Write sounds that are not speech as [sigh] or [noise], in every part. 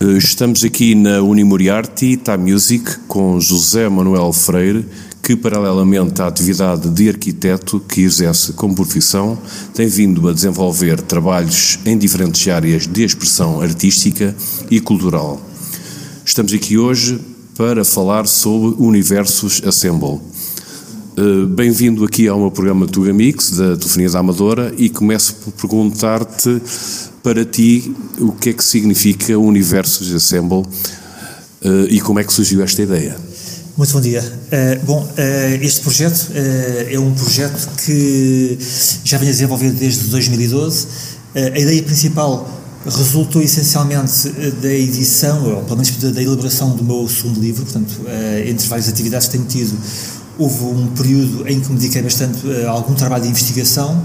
Eh, estamos aqui na Unimoriarty Time Music com José Manuel Freire, que, paralelamente à atividade de arquiteto que exerce como profissão, tem vindo a desenvolver trabalhos em diferentes áreas de expressão artística e cultural. Estamos aqui hoje para falar sobre Universos Assemble. Eh, bem-vindo aqui ao meu programa Tuga Mix, da Telefonia da Amadora, e começo por perguntar-te para ti o que é que significa o Universos Assemble uh, e como é que surgiu esta ideia. Muito bom dia. Uh, bom, este projeto é um projeto que já venho a desenvolver desde 2012. a ideia principal resultou essencialmente da edição, ou pelo menos da, elaboração do meu segundo livro, portanto, entre várias atividades que tenho tido, houve um período em que me dediquei bastante a algum trabalho de investigação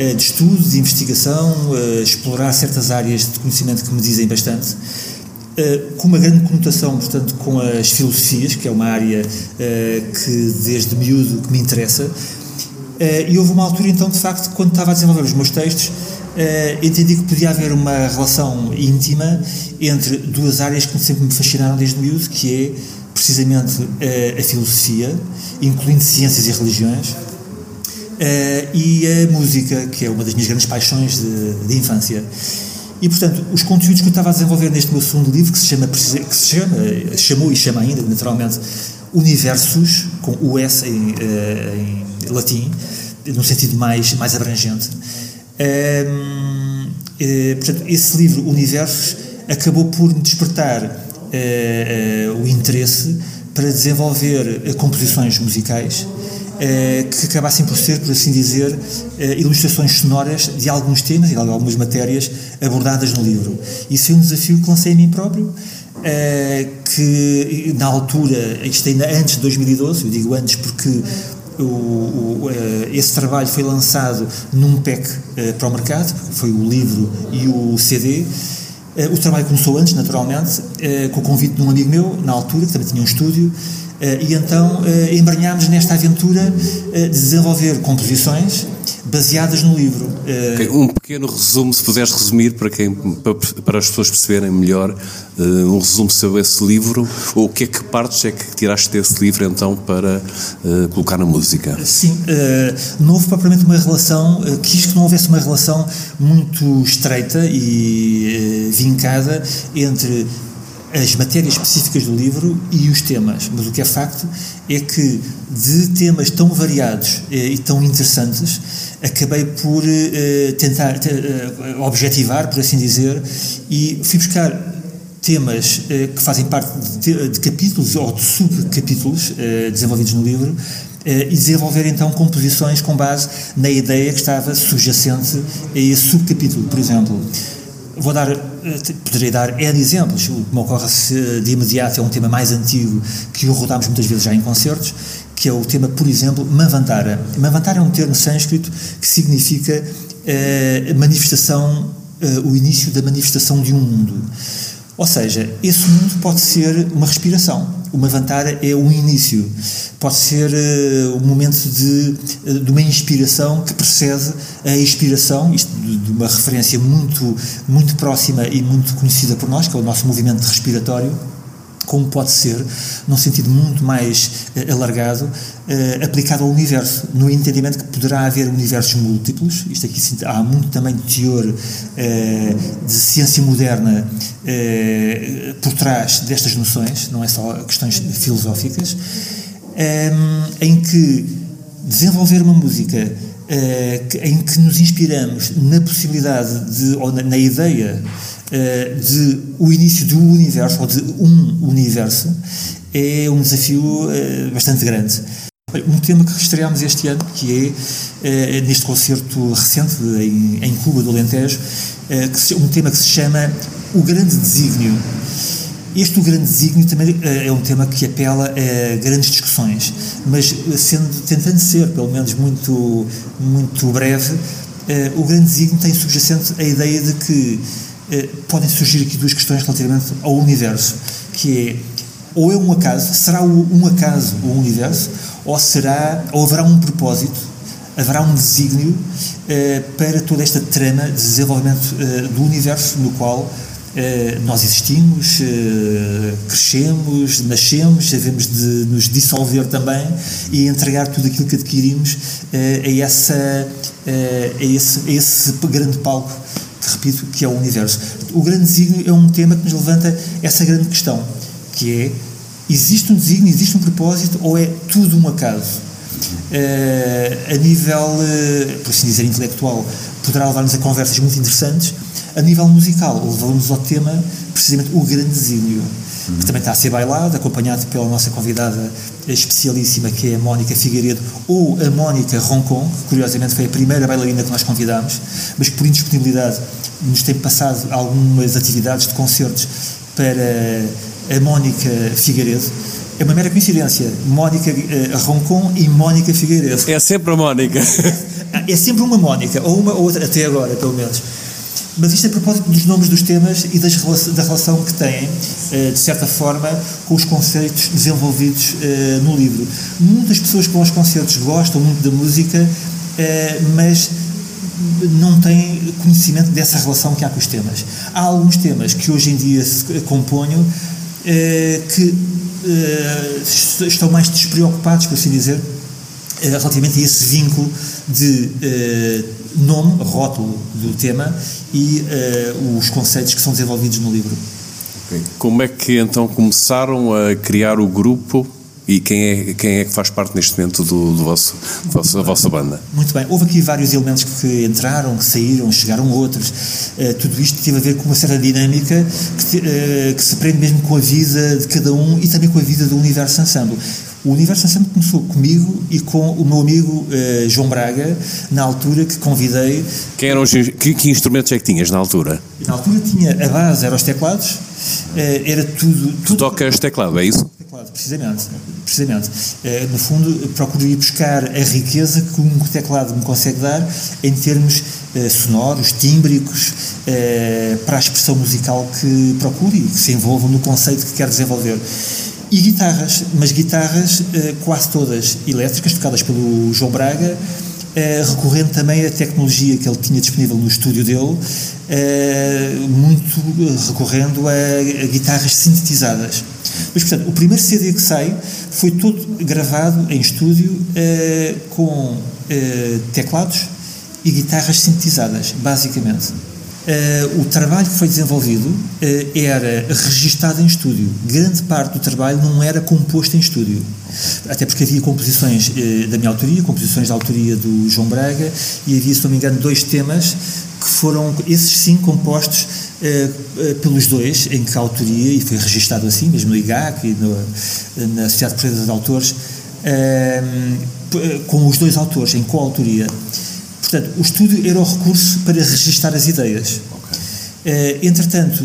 eh, de estudo, de investigação, eh, explorar certas áreas de conhecimento que me dizem bastante, eh, com uma grande conotação, portanto, com as filosofias, que é uma área que desde miúdo que me interessa, e houve uma altura então, de facto, quando estava a desenvolver os meus textos, entendi que podia haver uma relação íntima entre duas áreas que sempre me fascinaram desde miúdo, que é precisamente a filosofia, incluindo ciências e religiões, Uh, e a música, que é uma das minhas grandes paixões de, de, infância. E, portanto, os conteúdos que eu estava a desenvolver neste meu segundo livro, que se chama, que se chama chamou e chama ainda, naturalmente, Universos, com o S em, em latim, num sentido mais, mais abrangente. Uh, portanto, esse livro, Universos, acabou por me despertar o interesse para desenvolver composições musicais eh, que acabassem por ser, por assim dizer, eh, ilustrações sonoras de alguns temas e de algumas matérias abordadas no livro. Isso foi um desafio que lancei a mim próprio, eh, que na altura, isto ainda antes de 2012, eu digo antes porque o, o, esse trabalho foi lançado num PEC para o mercado, foi o livro e o CD. O trabalho começou antes, naturalmente, com o convite de um amigo meu, na altura, que também tinha um estúdio, eh, e então eh, embranhámos nesta aventura eh, de desenvolver composições baseadas no livro. Okay, um pequeno resumo, se puderes resumir para, quem, para, para as pessoas perceberem melhor, um resumo sobre esse livro, ou o que é que partes é que tiraste desse livro então para uh, colocar na música? Sim, uh, não houve propriamente uma relação, quis que não houvesse uma relação muito estreita e vincada entre as matérias específicas do livro e os temas, mas o que é facto é que de temas tão variados eh, e tão interessantes acabei por eh, tentar eh, objetivar, por assim dizer, e fui buscar temas que fazem parte de, de capítulos ou de subcapítulos desenvolvidos no livro e desenvolver então composições com base na ideia que estava subjacente a esse subcapítulo, por exemplo. Vou dar, eh, poderei dar N exemplos. O que me ocorre de imediato é um tema mais antigo que o rodámos muitas vezes já em concertos, que é o tema, por exemplo, Mavantara. Mavantara é um termo sânscrito que significa eh, manifestação, eh, o início da manifestação de um mundo. Ou seja, esse mundo pode ser uma respiração. Uma vantara é um início. Pode ser uh, um momento de, uh, de uma inspiração que precede a expiração, isto de, de, uma referência muito, muito próxima e muito conhecida por nós, que é o nosso movimento respiratório como pode ser, num sentido muito mais uh, alargado, uh, aplicado ao universo, no entendimento que poderá haver universos múltiplos. Isto aqui há muito também de teor uh, de ciência moderna por trás destas noções, não é só questões filosóficas, um, em que desenvolver uma música em que nos inspiramos na possibilidade de, ou na, na ideia de o início do universo, ou de um universo, é um desafio eh, bastante grande. Um tema que estreámos este ano, que é, é neste concerto recente em, em, Cuba, do Alentejo, que, um tema que se chama O Grande Desígnio. Este O Grande Desígnio também é um tema que apela a grandes discussões, mas sendo, tentando ser, pelo menos, muito, muito breve, o Grande Desígnio tem subjacente a ideia de que eh, podem surgir aqui duas questões relativamente ao universo, que é ou é um acaso, será um acaso o universo, ou será, ou haverá um propósito, haverá um desígnio eh, para toda esta trama de desenvolvimento eh, do universo no qual nós existimos, crescemos, nascemos, devemos de nos dissolver também e entregar tudo aquilo que adquirimos a, essa, a, esse, a esse grande palco repito, que é o universo. O grande desígnio é um tema que nos levanta essa grande questão, que é, existe um desígnio, existe um propósito ou é tudo um acaso? Uh, a nível, uh, por assim dizer, intelectual, poderá levar-nos a conversas muito interessantes. A nível musical, levamos ao tema, precisamente, o grande desígnio. Que também está a ser bailado, acompanhado pela nossa convidada especialíssima, que é a Mónica Figueiredo, ou a Mónica Roncon, que curiosamente foi a primeira bailarina que nós convidámos, mas que por indisponibilidade nos tem passado algumas atividades de concertos para a Mónica Figueiredo é uma mera coincidência. Mónica uh, Roncon e Mónica Figueiredo. É sempre a Mónica. é sempre uma Mónica, ou uma ou outra, até agora, pelo menos. Mas isto é a propósito dos nomes dos temas e das, da relação que têm, uh, de certa forma, com os conceitos desenvolvidos uh, no livro. Muitas pessoas que vão aos concertos gostam muito da música, mas não têm conhecimento dessa relação que há com os temas. Há alguns temas que hoje em dia se componham que estão mais despreocupados, por assim dizer, relativamente a esse vínculo de uh, nome, rótulo do tema e os conceitos que são desenvolvidos no livro. Okay. Como é que então começaram a criar o grupo e quem é, quem é que faz parte neste momento do, do vosso, do vosso, da vossa banda? Muito bem. Houve aqui vários elementos que entraram, que saíram, chegaram outros. Uh, tudo isto teve a ver com uma certa dinâmica que, uh, que se prende mesmo com a vida de cada um e também com a vida do Universo Ensemble. O Universo Ensemble começou comigo e com o meu amigo uh, João Braga, na altura que convidei. Quem eram os, que, que, instrumentos é que tinhas na altura? Na altura tinha a base, eram os teclados, era tudo. tudo tu tocas teclado, é isso? teclado, precisamente. precisamente. Uh, no fundo, procuro ir buscar a riqueza que um teclado me consegue dar em termos sonoros, tímbricos, para a expressão musical que procuro e que se envolvam no conceito que quero desenvolver. E guitarras, mas guitarras quase todas elétricas, tocadas pelo João Braga, recorrendo também à tecnologia que ele tinha disponível no estúdio dele, muito recorrendo a, a guitarras sintetizadas. Mas, portanto, o primeiro CD que sai foi todo gravado em estúdio com teclados e guitarras sintetizadas, basicamente. Uh, o trabalho que foi desenvolvido era registado em estúdio. Grande parte do trabalho não era composto em estúdio. Até porque havia composições da minha autoria, composições da autoria do João Braga, e havia, se não me engano, dois temas que foram, esses sim, compostos pelos dois, em que a autoria, e foi registado assim, mesmo no IGAC e no, na Sociedade Portuguesa de Autores, com os dois autores, em coautoria. Portanto, o estúdio era o recurso para registar as ideias. Okay. entretanto,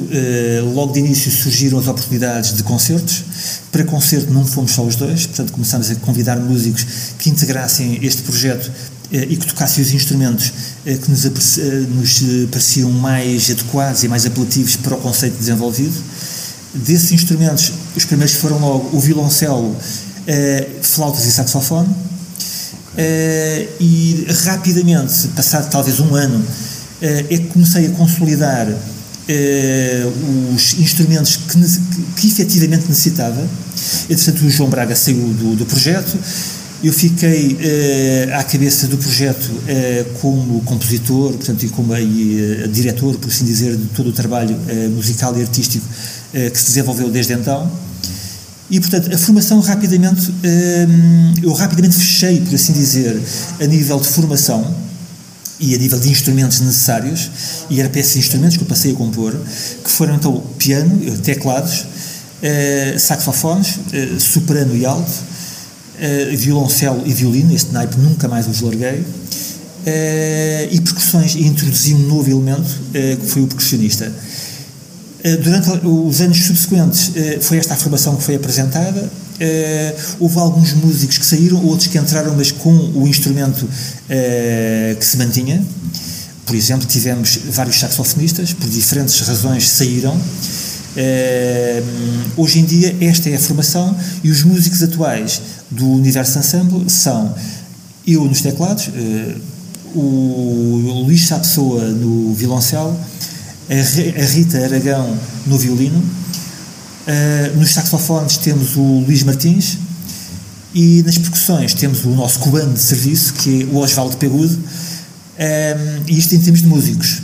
logo de início surgiram as oportunidades de concertos. Para concerto não fomos só os dois, portanto começámos a convidar músicos que integrassem este projeto eh, e que tocassem os instrumentos que nos, nos pareciam mais adequados e mais apelativos para o conceito desenvolvido. Desses instrumentos, os primeiros foram logo o violoncelo, flautas e saxofone. E rapidamente, passado talvez um ano, é que comecei a consolidar os instrumentos que, que efetivamente necessitava. Entretanto, o João Braga saiu do, do projeto, eu fiquei à cabeça do projeto como compositor, portanto, e como diretor, por assim dizer, de todo o trabalho musical e artístico que se desenvolveu desde então. E, portanto, a formação rapidamente, eu rapidamente fechei, por assim dizer, a nível de formação e a nível de instrumentos necessários, e era para esses instrumentos que eu passei a compor, que foram então piano, teclados, saxofones, soprano e alto, violoncelo e violino, este naipe nunca mais os larguei, e percussões, e introduzi um novo elemento, que foi o percussionista. Durante os anos subsequentes, foi esta a formação que foi apresentada, houve alguns músicos que saíram, outros que entraram, mas com o instrumento que se mantinha. Por exemplo, tivemos vários saxofonistas, por diferentes razões saíram, hoje em dia, esta é a formação e os músicos atuais do Universo Ensemble são eu nos teclados, o Luís Sapessoa no violoncelo, a Rita Aragão no violino, uh, nos saxofones temos o Luís Martins e nas percussões temos o nosso cubano de serviço, que é o Osvaldo Pegudo, um, e isto em termos de músicos.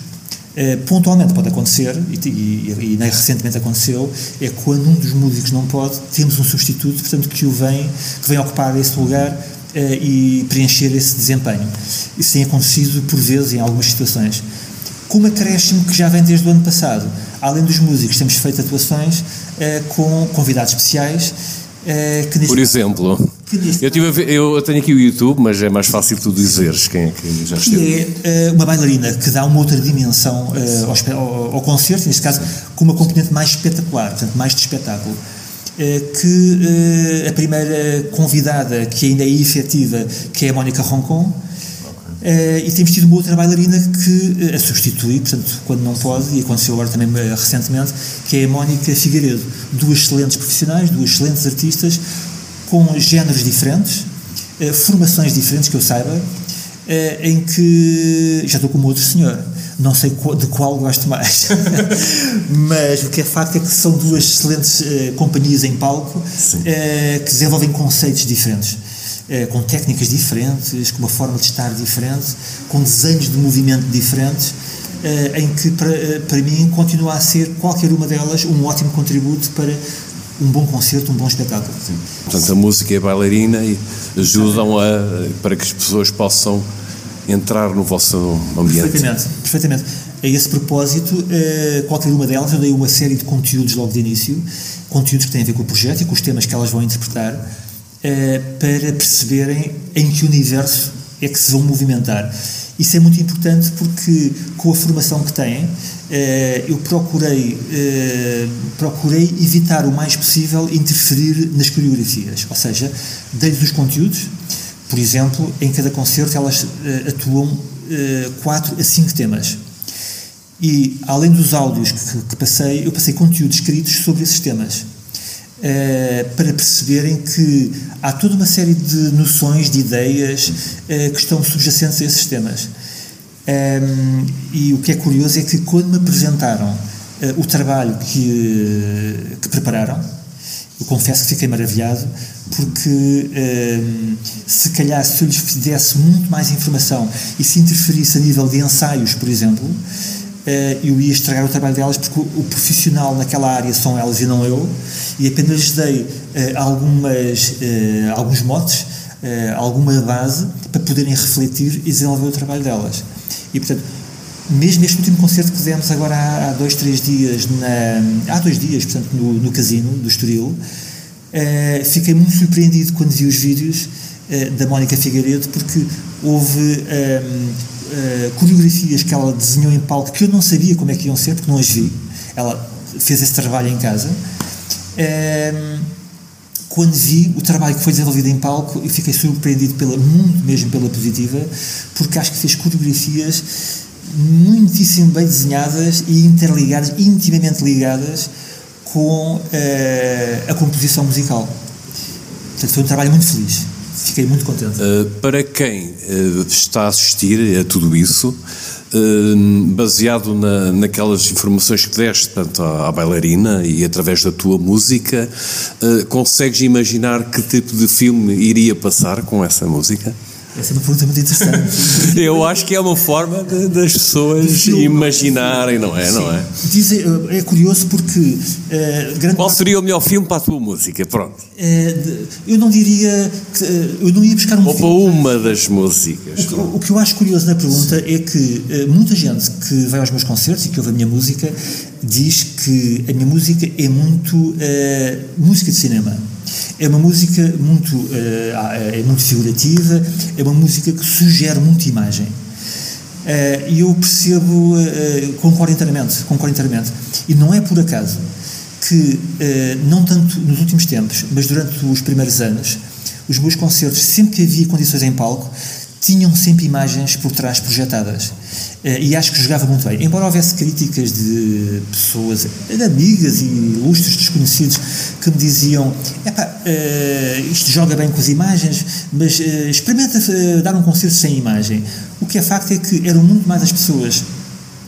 Uh, pontualmente pode acontecer, e, e, e, recentemente aconteceu, é quando um dos músicos não pode, temos um substituto, portanto, que o vem, que vem ocupar esse lugar uh, e preencher esse desempenho. Isso tem acontecido por vezes em algumas situações. Com um acréscimo que já vem desde o ano passado, além dos músicos, temos feito atuações uh, com convidados especiais. por exemplo, eu, tive ver, eu tenho aqui o YouTube, mas é mais fácil tu dizeres quem é que já esteve. Que é uh, uma bailarina que dá uma outra dimensão uh, ao, ao, concerto, neste caso com uma componente mais espetacular, portanto, mais de espetáculo. Que a primeira convidada, que ainda é efetiva, que é a Mónica Roncon, Uh, e temos tido uma outra bailarina que uh, a substitui, portanto, quando não pode, e aconteceu agora também uh, recentemente, que é a Mónica Figueiredo. Duas excelentes profissionais, duas excelentes artistas, com géneros diferentes, formações diferentes, que eu saiba, em que já estou como outro senhor. Não sei de qual gosto mais, [laughs] mas o que é facto é que são duas excelentes companhias em palco que desenvolvem conceitos diferentes. Com técnicas diferentes, com uma forma de estar diferente, com desenhos de movimento diferentes, em que para, para mim continua a ser qualquer uma delas um ótimo contributo para um bom concerto, um bom espetáculo. Sim. Portanto, a música e a bailarina ajudam a, para que as pessoas possam entrar no vosso ambiente. Perfeitamente, perfeitamente. A esse propósito, eh, qualquer uma delas, eu dei uma série de conteúdos logo de início, conteúdos que têm a ver com o projeto e com os temas que elas vão interpretar, eh, para perceberem em que universo é que se vão movimentar. Isso é muito importante porque, com a formação que têm, eh, eu procurei, eh, procurei evitar o mais possível interferir nas coreografias, ou seja, dei-lhes os conteúdos, por exemplo, em cada concerto elas eh, atuam quatro a cinco temas. E, além dos áudios que passei, eu passei conteúdos escritos sobre esses temas. Uh, para perceberem que há toda uma série de noções, de ideias uh, que estão subjacentes a esses temas. Ehm, e o que é curioso é que quando me apresentaram uh, o trabalho que, que prepararam, eu confesso que fiquei maravilhado, porque ehm, se calhar se eu lhes desse muito mais informação e se interferisse a nível de ensaios, por exemplo, eu ia estragar o trabalho delas porque o, profissional naquela área são elas e não eu e apenas lhes dei uh, algumas, uh, alguns motes, alguma base para poderem refletir e desenvolver o trabalho delas. E portanto, mesmo este último concerto que demos agora há, dois, três dias, na, há dois dias, portanto, no, no casino do Estoril, fiquei muito surpreendido quando vi os vídeos da Mónica Figueiredo porque houve uh, coreografias que ela desenhou em palco que eu não sabia como é que iam ser, porque não as vi. Ela fez esse trabalho em casa. Uh, quando vi o trabalho que foi desenvolvido em palco, eu fiquei surpreendido pela, muito mesmo pela positiva, porque acho que fez coreografias muitíssimo bem desenhadas e interligadas, intimamente ligadas com uh, a composição musical. Portanto, foi um trabalho muito feliz. Fiquei muito contente. Uh, para quem uh, está a assistir a tudo isso, uh, baseado na, naquelas informações que deste portanto, à, à bailarina e através da tua música, consegues imaginar que tipo de filme iria passar com essa música? Essa é uma pergunta muito interessante. [laughs] Eu acho que é uma forma de, das pessoas imaginarem, não é? Não é? Dizem, eh, é curioso porque. Uh, Qual seria o melhor filme para a tua música? Pronto. Uh, eu não diria. Que, uh, eu não ia buscar um Ou filme. Ou para uma das músicas. O que, o que, eu acho curioso na pergunta é que muita gente que vai aos meus concertos e que ouve a minha música diz que a minha música é muito música de cinema é uma música muito, uh, é muito figurativa, é uma música que sugere muita imagem. Uh, e eu percebo, uh, concordo inteiramente, concordo inteiramente. E não é por acaso que, não tanto nos últimos tempos, mas durante os primeiros anos, os meus concertos, sempre que havia condições em palco, tinham sempre imagens por trás projetadas. Eh, e acho que jogava muito bem. Embora houvesse críticas de pessoas, de amigas e ilustres desconhecidos, que me diziam: uh, isto joga bem com as imagens, mas uh, experimenta uh, dar um concerto sem imagem. O que é facto é que eram muito mais as pessoas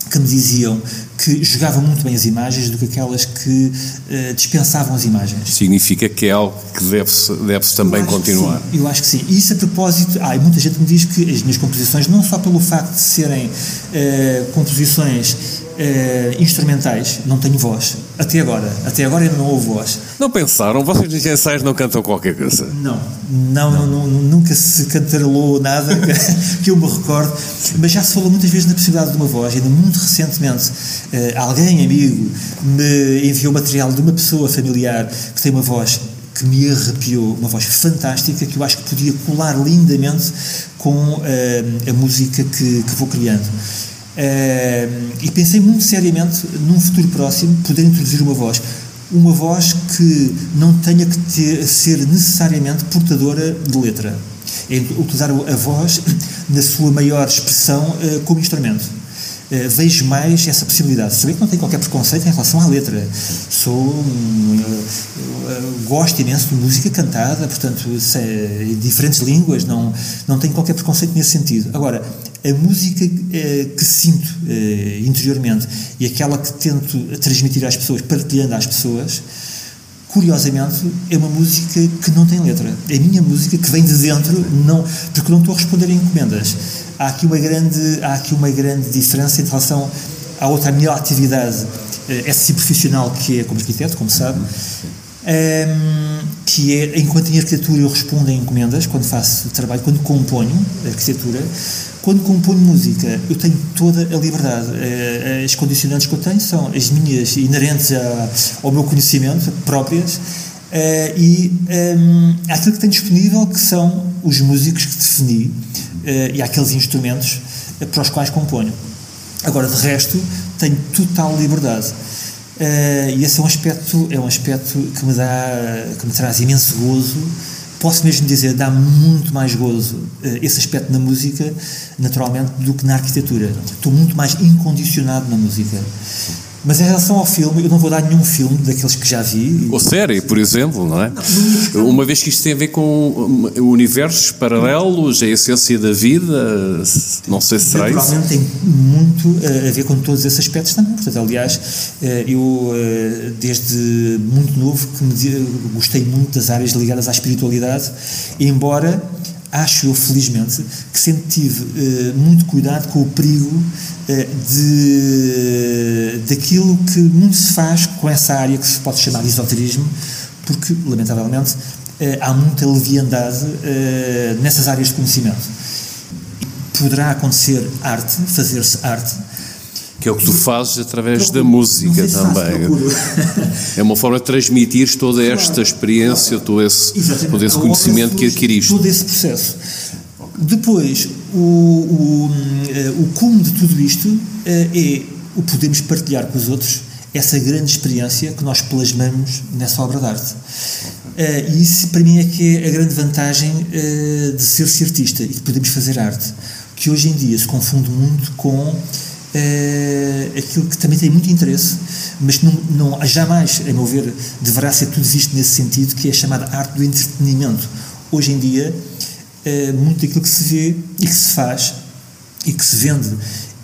que me diziam que jogavam muito bem as imagens do que aquelas que uh, dispensavam as imagens. Significa que é algo que deve-se deve também continuar. eu acho que sim. E isso a propósito, ah, muita gente me diz que as minhas composições, não só pelo facto de serem uh, composições Uh, instrumentais, não tenho voz. Até agora. Até agora ainda não houve voz. Não pensaram? Vocês nos ensaios não cantam qualquer coisa? Não. Não, não. não nunca se cantarolou nada [laughs] que eu me recordo. Mas já se falou muitas vezes na possibilidade de uma voz. Ainda muito recentemente, uh, alguém, amigo, me enviou material de uma pessoa familiar que tem uma voz que me arrepiou, uma voz fantástica que eu acho que podia colar lindamente com uh, a música que, que vou criando. E pensei muito seriamente, num futuro próximo, poder introduzir uma voz. Uma voz que não tenha que ter, ser necessariamente portadora de letra. É utilizar a voz na sua maior expressão uh, como instrumento. Uh, vejo mais essa possibilidade. Saber que não tenho qualquer preconceito em relação à letra. Sou um, uh, gosto imenso de música cantada, portanto, é, em diferentes línguas, não, não tenho qualquer preconceito nesse sentido. Agora, a música eh, que sinto eh, interiormente e aquela que tento transmitir às pessoas, partilhando às pessoas, curiosamente, é uma música que não tem letra. É a minha música que vem de dentro, não, porque não estou a responder a encomendas. Há aqui uma grande, há aqui uma grande diferença em relação à outra minha atividade, eh, essa profissional que é como arquiteto, como sabe, um, que é, enquanto em arquitetura eu respondo a encomendas, quando faço trabalho, quando componho arquitetura, quando componho música, eu tenho toda a liberdade. Eh, as condicionantes que eu tenho são as minhas, inerentes ao meu conhecimento, próprias, eh, e um, aquilo que tenho disponível, que são os músicos que defini eh, e aqueles instrumentos para os quais componho. Agora, de resto, tenho total liberdade. E esse é um aspecto é um aspecto que me dá que me traz imenso gozo posso mesmo dizer dá muito mais gozo uh, esse aspecto na música naturalmente do que na arquitetura. Estou muito mais incondicionado na música mas em relação ao filme, eu não vou dar nenhum filme daqueles que já vi. Ou série, por exemplo, não é? Não, Uma vez que isto tem a ver com universos paralelos, a essência da vida, não sei se será isso. Naturalmente tem muito eh, a ver com todos esses aspectos também. Portanto, aliás, eh, eu eh, desde muito novo que me gostei muito das áreas ligadas à espiritualidade, embora acho eu, felizmente, que sempre tive uh, muito cuidado com o perigo uh, de, daquilo que muito se faz com essa área que se pode chamar de esoterismo, porque, lamentavelmente, uh, há muita leviandade nessas áreas de conhecimento. Poderá acontecer arte, fazer-se arte, que é o que tu fazes através da música também. [laughs] é uma forma de transmitir toda esta experiência, todo esse, todo esse conhecimento que adquiriste. Todo esse processo. Depois, o, o, eh, o cume de tudo isto eh, é o podermos partilhar com os outros essa grande experiência que nós plasmamos nessa obra de arte. Eh, e isso, para mim, é que é a grande vantagem de ser-se artista e de podermos fazer arte, que hoje em dia se confunde muito com é, aquilo que também tem muito interesse, mas não, não, jamais, a meu ver, deverá ser tudo visto nesse sentido, que é a chamada arte do entretenimento. Hoje em dia, é, muito daquilo que se vê e que se faz e que se vende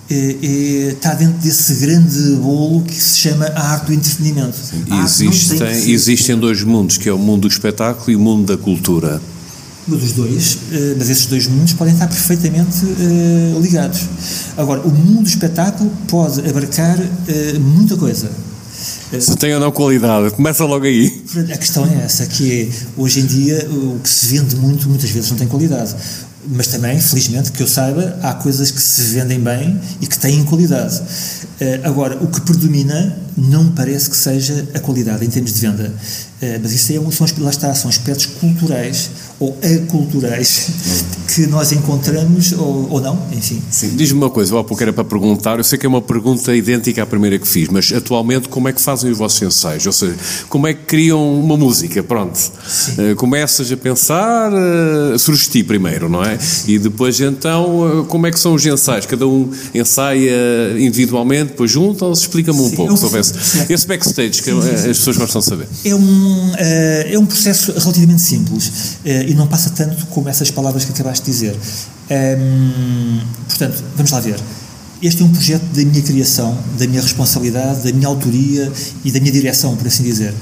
é, é, está dentro desse grande bolo que se chama a arte do entretenimento. Sim, existem, existem dois mundos, que é o mundo do espetáculo e o mundo da cultura dos dois, eh, mas esses dois mundos podem estar perfeitamente uh, ligados. Agora, o mundo do espetáculo pode abarcar uh, muita coisa. Se tem ou não qualidade, começa logo aí. A questão é essa, que é, hoje em dia o que se vende muito, muitas vezes não tem qualidade. Mas também, felizmente, que eu saiba, há coisas que se vendem bem e que têm qualidade. Agora, o que predomina não parece que seja a qualidade em termos de venda. Mas isso é, são, lá está, são aspectos culturais ou aculturais que nós encontramos ou, ou não, enfim. Diz-me uma coisa, há pouco era para perguntar, eu sei que é uma pergunta idêntica à primeira que fiz, mas atualmente como é que fazem os vossos ensaios? Ou seja, como é que criam uma música? Pronto, uh, começas a pensar, uh, surge ti primeiro, não é? E depois então, uh, como é que são os ensaios? Cada um ensaia individualmente, depois juntam-se? Explica-me um Sim, pouco é um, sobre esse, backstage que as pessoas gostam de saber. É um, é um processo relativamente simples e não passa tanto como essas palavras que acabaste de dizer. Um, portanto, vamos lá ver. este é um projeto da minha criação, da minha responsabilidade, da minha autoria e da minha direção, por assim dizer.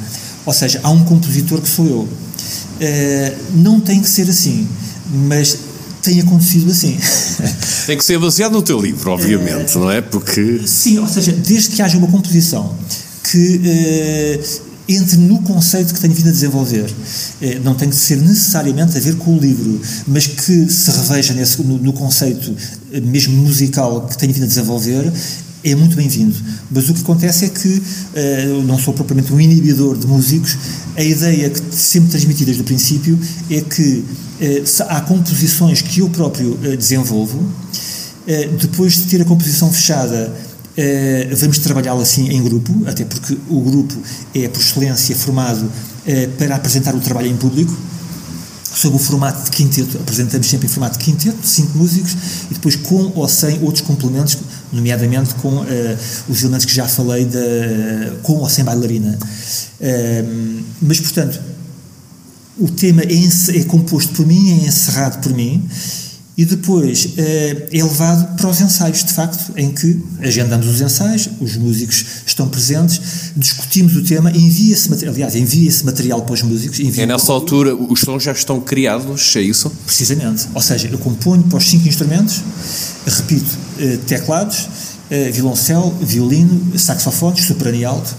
Ou seja, há um compositor que sou eu. Uh, não tem que ser assim, mas tem acontecido assim. [laughs] Tem que ser baseado no teu livro, obviamente, uh, não é? Porque. Sim, ou seja, desde que haja uma composição que uh, entre no conceito que tenho vindo a desenvolver. Não tem que ser necessariamente a ver com o livro, mas que se reveja nesse, no, no conceito mesmo musical que tenho vindo a desenvolver, é muito bem-vindo. Mas o que acontece é que uh, não sou propriamente um inibidor de músicos. A ideia que sempre transmiti desde o princípio é que há composições que eu próprio desenvolvo. depois de ter a composição fechada, vamos trabalhá-la assim em grupo, até porque o grupo é, por excelência, formado para apresentar o trabalho em público sob o formato de quinteto, apresentamos sempre em formato de quinteto, cinco músicos, e depois com ou sem outros complementos, nomeadamente com uh, os elementos que já falei, de, com ou sem bailarina. Uh, mas, portanto, o tema é, é composto por mim, é encerrado por mim, e depois eh, é levado para os ensaios, de facto, em que agendamos os ensaios, os músicos estão presentes, discutimos o tema, envia-se material, aliás, envia-se material para os músicos. É nessa altura, os sons já estão criados, é isso? Precisamente. Ou seja, eu componho para os cinco instrumentos, repito, eh, teclados, eh, violoncelo, violino, saxofones, soprano e alto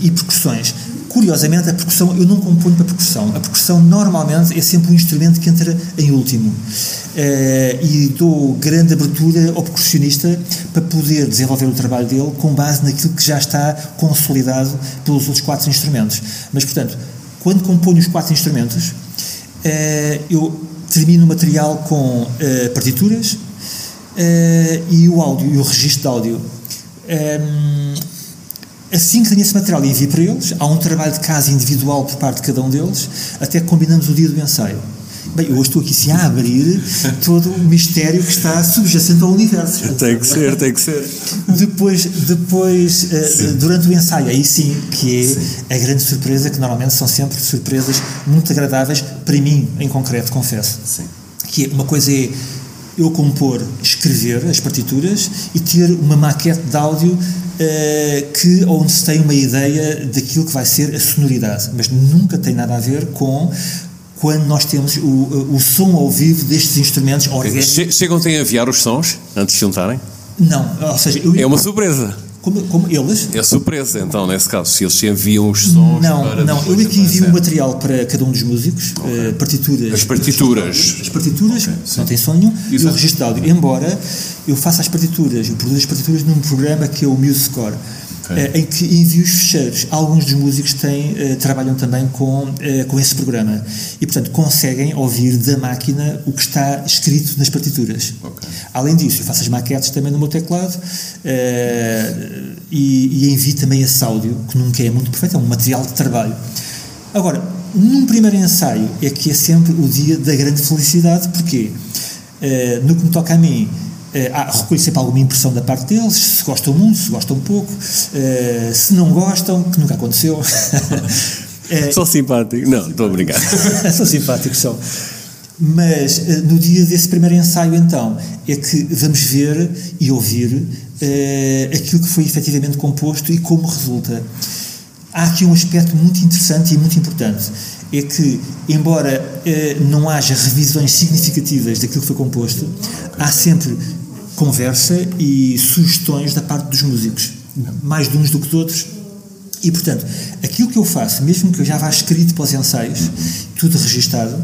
e percussões Curiosamente, a percussão, eu não componho para percussão. A percussão normalmente é sempre um instrumento que entra em último. Uh, e dou grande abertura ao percussionista para poder desenvolver o trabalho dele com base naquilo que já está consolidado pelos outros quatro instrumentos. Mas, portanto, quando componho os quatro instrumentos, uh, eu termino o material com uh, partituras e o áudio, e o registro de áudio. Um, Assim que tenho esse material, envio para eles. Há um trabalho de casa individual por parte de cada um deles, até combinamos o dia do ensaio. Bem, hoje estou aqui sim a abrir todo o mistério que está subjacente ao universo. Tem que ser, tem que ser. Depois, depois uh, durante o ensaio, aí sim, que é sim. a grande surpresa, que normalmente são sempre surpresas muito agradáveis, para mim, em concreto, confesso. Sim. Que é, uma coisa é eu compor, escrever as partituras e ter uma maquete de áudio uh, que onde se tem uma ideia daquilo que vai ser a sonoridade, mas nunca tem nada a ver com quando nós temos o, o som ao vivo destes instrumentos orgânicos. Chegam a enviar os sons antes de juntarem? Não, ou seja, eu, é uma surpresa. Como, como, eles? É surpresa, então, nesse caso, se eles enviam os sons. Não, não, eu aqui envio o material para cada um dos músicos, okay. uh, partituras. As partituras. As partituras, okay, não tem som nenhum, e o registro de áudio. Embora eu faça as partituras, eu produzo as partituras num programa que é o MuseScore em que envio os fecheiros. Alguns dos músicos têm, uh, trabalham também com, uh, com esse programa e, portanto, conseguem ouvir da máquina o que está escrito nas partituras. Okay. Além disso, eu faço as maquetes também no meu teclado e, e envio também esse áudio, que nunca é muito perfeito, é um material de trabalho. Agora, num primeiro ensaio é que é sempre o dia da grande felicidade, porque no que me toca a mim, Uh, há, recolho sempre alguma impressão da parte deles, se gostam muito, se gostam pouco, uh, se não gostam, que nunca aconteceu. [laughs] uh, sou simpático. Não, estou a brincar. [laughs] sou simpático, sou. Mas uh, no dia desse primeiro ensaio, então, é que vamos ver e ouvir aquilo que foi efetivamente composto e como resulta. Há aqui um aspecto muito interessante e muito importante é que, embora não haja revisões significativas daquilo que foi composto, há sempre conversa e sugestões da parte dos músicos, mais de uns do que de outros. E, portanto, aquilo que eu faço, mesmo que eu já vá escrito para os ensaios, tudo registado,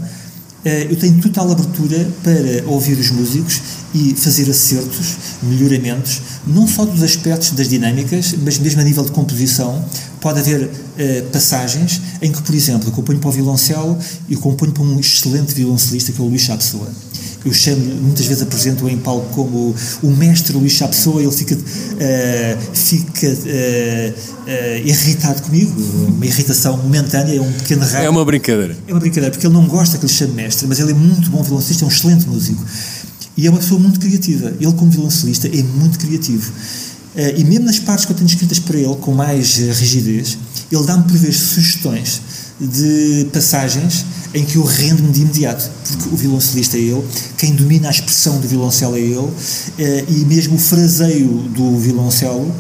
eh, eu tenho total abertura para ouvir os músicos e fazer acertos, melhoramentos, não só dos aspectos das dinâmicas, mas mesmo a nível de composição. Pode haver uh, passagens em que, por exemplo, eu componho para o violoncelo e componho para um excelente violoncelista que é o Luís Chapsua eu chamo, muitas vezes apresento-o em palco como o mestre Luís Chapessoa, ele fica, uh, fica uh, uh, irritado comigo, uma irritação momentânea, é um pequeno raio. É uma brincadeira. É uma brincadeira, porque ele não gosta que lhe chame mestre, mas ele é muito bom violoncista, é um excelente músico. E é uma pessoa muito criativa. Ele, como violoncelista, é muito criativo. e mesmo nas partes que eu tenho escritas para ele, com mais rigidez, ele dá-me por vezes sugestões de passagens em que eu rendo-me de imediato, porque o violoncelista é ele, quem domina a expressão do violoncelo é ele, eh, e mesmo o fraseio do violoncelo,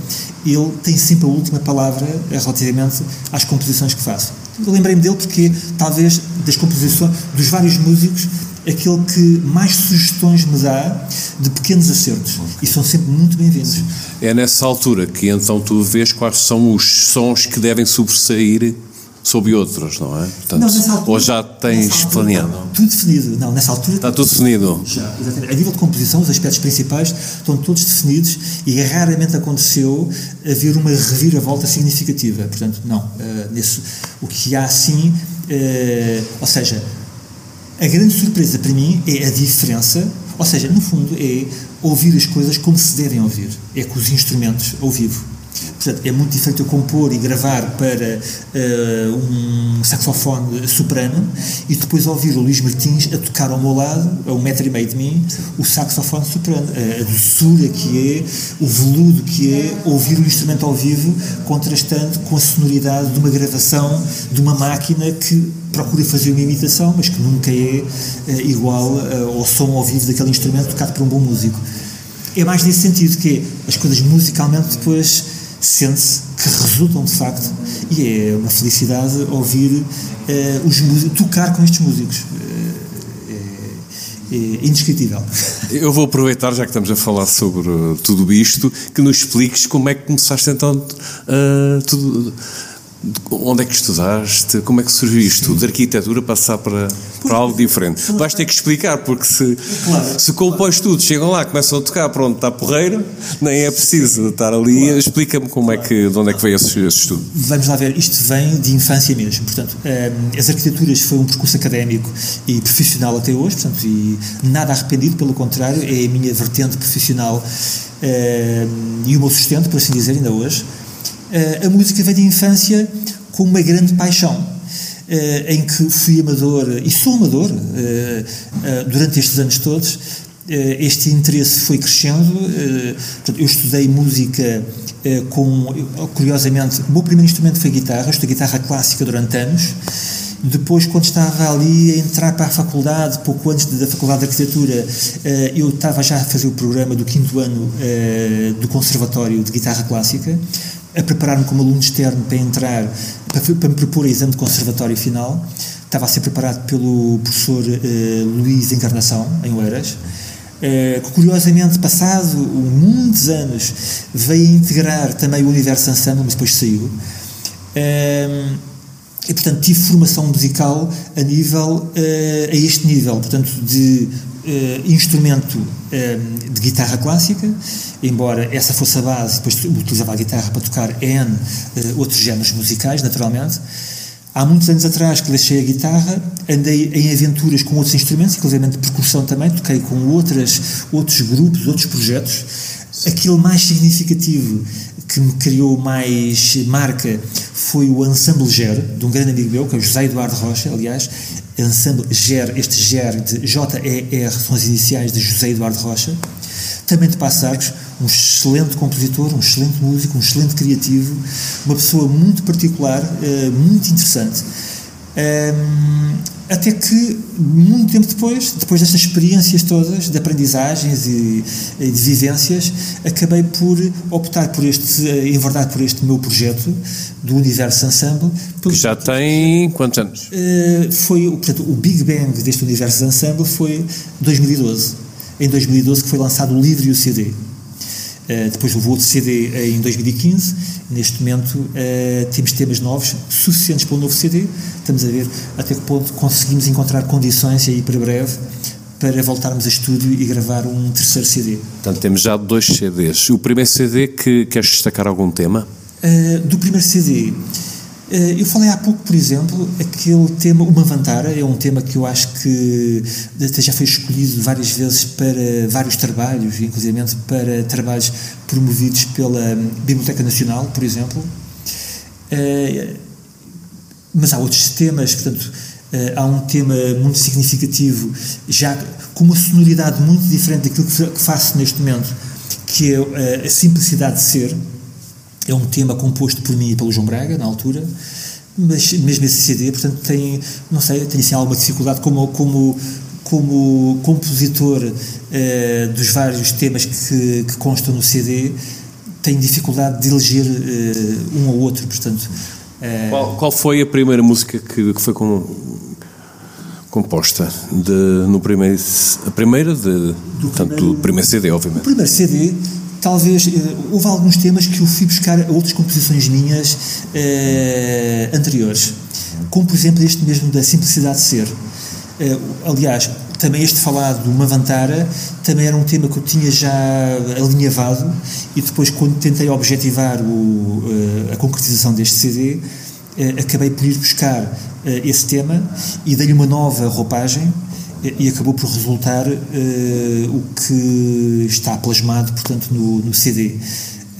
ele tem sempre a última palavra relativamente às composições que faço. Lembrei-me dele porque talvez das composições dos vários músicos aquele que mais sugestões me dá de pequenos acertos e são sempre muito bem-vindos. É nessa altura que então tu vês quais são os sons que devem sobressair sobre outros, não é? Portanto, não, nessa altura, ou já tens planeado? Tudo definido. Não, nessa altura. Está tudo definido. Já, exatamente. A nível de composição, os aspectos principais estão todos definidos e raramente aconteceu haver uma reviravolta significativa. Portanto, não. Uh, nesse, o que há sim, uh, ou seja, a grande surpresa para mim é a diferença, ou seja, no fundo é ouvir as coisas como se devem ouvir, é com os instrumentos ao vivo. Portanto, é muito diferente eu compor e gravar para uh, um saxofone soprano e depois ouvir o Luís Martins a tocar ao meu lado, a um metro e meio de mim, o saxofone soprano. A doçura que é, o veludo que é ouvir o instrumento ao vivo contrastando com a sonoridade de uma gravação de uma máquina que procura fazer uma imitação, mas que nunca é uh, igual uh, ao som ao vivo daquele instrumento tocado por um bom músico. É mais nesse sentido que é, as coisas musicalmente depois sente-se que resultam de facto e é uma felicidade ouvir uh, os músicos, tocar com estes músicos. Uh, é, é indescritível. [laughs] Eu vou aproveitar, já que estamos a falar sobre tudo isto, que nos expliques como é que começaste então uh, tudo Onde é que estudaste? Como é que surgiu isto? De arquitetura passar para, para algo diferente? Vais ter que explicar, porque se, claro, se compões claro. tudo, chegam lá, começam a tocar, pronto, está porreiro, nem é preciso estar ali. Claro. Explica-me como é que, de onde é que veio esse, esse, estudo. Vamos lá ver, isto vem de infância mesmo. Portanto, um, as arquiteturas foi um percurso académico e profissional até hoje, portanto, e nada arrependido, pelo contrário, é a minha vertente profissional um, e o meu sustento, por assim dizer, ainda hoje. Uh, a música veio de infância com uma grande paixão. Uh, em que fui amador e sou amador uh, durante estes anos todos. este interesse foi crescendo. Eu estudei música com, curiosamente, o meu primeiro instrumento foi guitarra, estudei guitarra clássica durante anos. Depois, quando estava ali a entrar para a faculdade, pouco antes da Faculdade de Arquitetura, eu estava já a fazer o programa do quinto ano do Conservatório de Guitarra Clássica a preparar-me como aluno externo para entrar, para, para, me propor a exame de conservatório final. Estava a ser preparado pelo professor uh, Luís Encarnação, em Oeiras, que curiosamente, passado muitos anos, veio integrar também o Universo Ensemble, mas depois saiu. Uh, e, portanto, tive formação musical a nível, a este nível, portanto, de uh, instrumento uh, de guitarra clássica, embora essa fosse a base, depois utilizava a guitarra para tocar N uh, outros géneros musicais, naturalmente. Há muitos anos atrás que deixei a guitarra, andei em aventuras com outros instrumentos, inclusive de percussão também, toquei com outras, outros grupos, outros projetos. Aquele mais significativo que me criou mais marca foi o Ensemble GER, de um grande amigo meu, que é o José Eduardo Rocha, aliás, Ensemble GER, este GER de J-E-R, são as iniciais de José Eduardo Rocha, também de Passos Arcos, um excelente compositor, um excelente músico, um excelente criativo, uma pessoa muito particular, eh, muito interessante. Um, até que, muito tempo depois, depois destas experiências todas, de aprendizagens e, e, de vivências, acabei por optar por este, em verdade, por este meu projeto do Universo Ensemble. Que já tem quantos anos? Uh, foi, portanto, o Big Bang deste Universo Ensemble foi 2012. Em 2012 que foi lançado o livro e o CD. Uh, depois houve outro CD em 2015. Neste momento uh, temos temas novos suficientes para o um novo CD. Estamos a ver até que ponto conseguimos encontrar condições aí para breve para voltarmos a estúdio e gravar um terceiro CD. Portanto, temos já dois CDs. O primeiro CD que queres destacar algum tema? Uh, do primeiro CD, eh, eu falei há pouco, por exemplo, aquele tema, uma Mavantara, é um tema que eu acho que até já foi escolhido várias vezes para vários trabalhos, inclusive para trabalhos promovidos pela Biblioteca Nacional, por exemplo. Eh, mas há outros temas, portanto, eh, há um tema muito significativo, já com uma sonoridade muito diferente daquilo que faço neste momento, que é a simplicidade de ser é um tema composto por mim e pelo João Braga, na altura. mas mesmo esse CD, portanto, tem, não sei, tem assim alguma dificuldade como, como, como compositor uh, dos vários temas que, que, constam no CD, tem dificuldade de eleger uh, um ou outro, portanto... Uh, qual, qual, foi a primeira música que, que foi com, composta de, no primeiro, a primeira de, do tanto primeiro, do primeiro CD, obviamente? O primeiro CD talvez houve alguns temas que eu fui buscar a outras composições minhas eh, anteriores, como por exemplo este mesmo da simplicidade de ser. Eh, aliás, também este falado do Mavantara também era um tema que eu tinha já alinhavado e depois quando tentei objetivar o, eh, a concretização deste CD acabei por ir buscar esse tema e dei-lhe uma nova roupagem e acabou por resultar uh, o que está plasmado, portanto, no, no CD,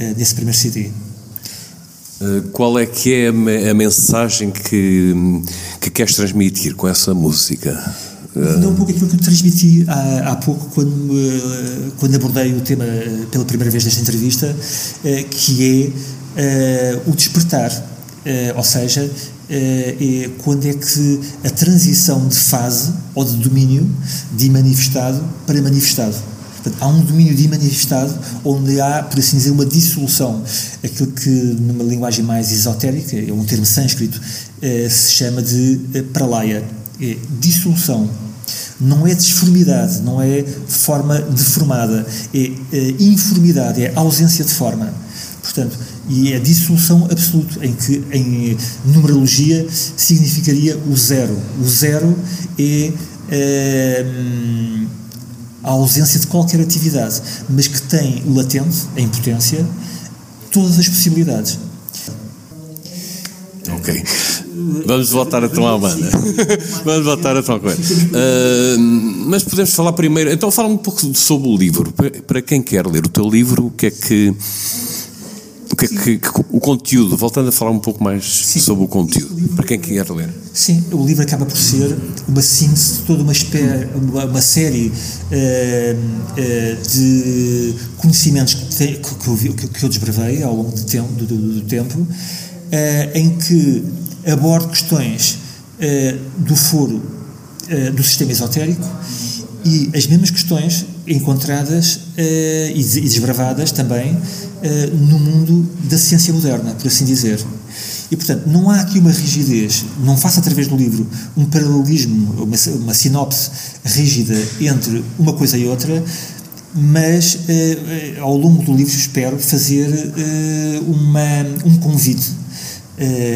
uh, nesse primeiro CD. Uh, qual é que é a mensagem que, que queres transmitir com essa música? Não um pouco aquilo que eu transmiti há, há pouco quando, quando abordei o tema pela primeira vez nesta entrevista, que é o despertar, ou seja, é quando é que a transição de fase ou de domínio de manifestado para manifestado. Portanto, há um domínio de manifestado onde há, por assim dizer, uma dissolução. Aquilo que, numa linguagem mais esotérica, é um termo sânscrito, eh, se chama de eh, pralaya. É dissolução. Não é disformidade, não é forma deformada. É, é informidade, é ausência de forma. Portanto, e é dissolução absoluta, em que em numerologia significaria o zero. O zero é, é a ausência de qualquer atividade, mas que tem latente, em potência, todas as possibilidades. Ok. Vamos voltar então à banda. [laughs] Vamos voltar então à coisa. Uh, mas podemos falar primeiro. Então, fala um pouco sobre o livro. Para quem quer ler o teu livro, o que é que o que, que, que, o conteúdo, voltando a falar um pouco mais Sim. sobre o conteúdo, para quem quer ler. Sim, o livro acaba por ser uma síntese de toda uma, uma, uma série uh, uh, de conhecimentos que, que, eu, que, eu desbravei ao longo do tempo, do, do, do tempo uh, em que abordo questões do foro do sistema esotérico e as mesmas questões encontradas e desbravadas também eh, no mundo da ciência moderna, por assim dizer. E, portanto, não há aqui uma rigidez, não faço através do livro um paralelismo, uma, uma sinopse rígida entre uma coisa e outra, mas eh, ao longo do livro espero fazer uma, um convite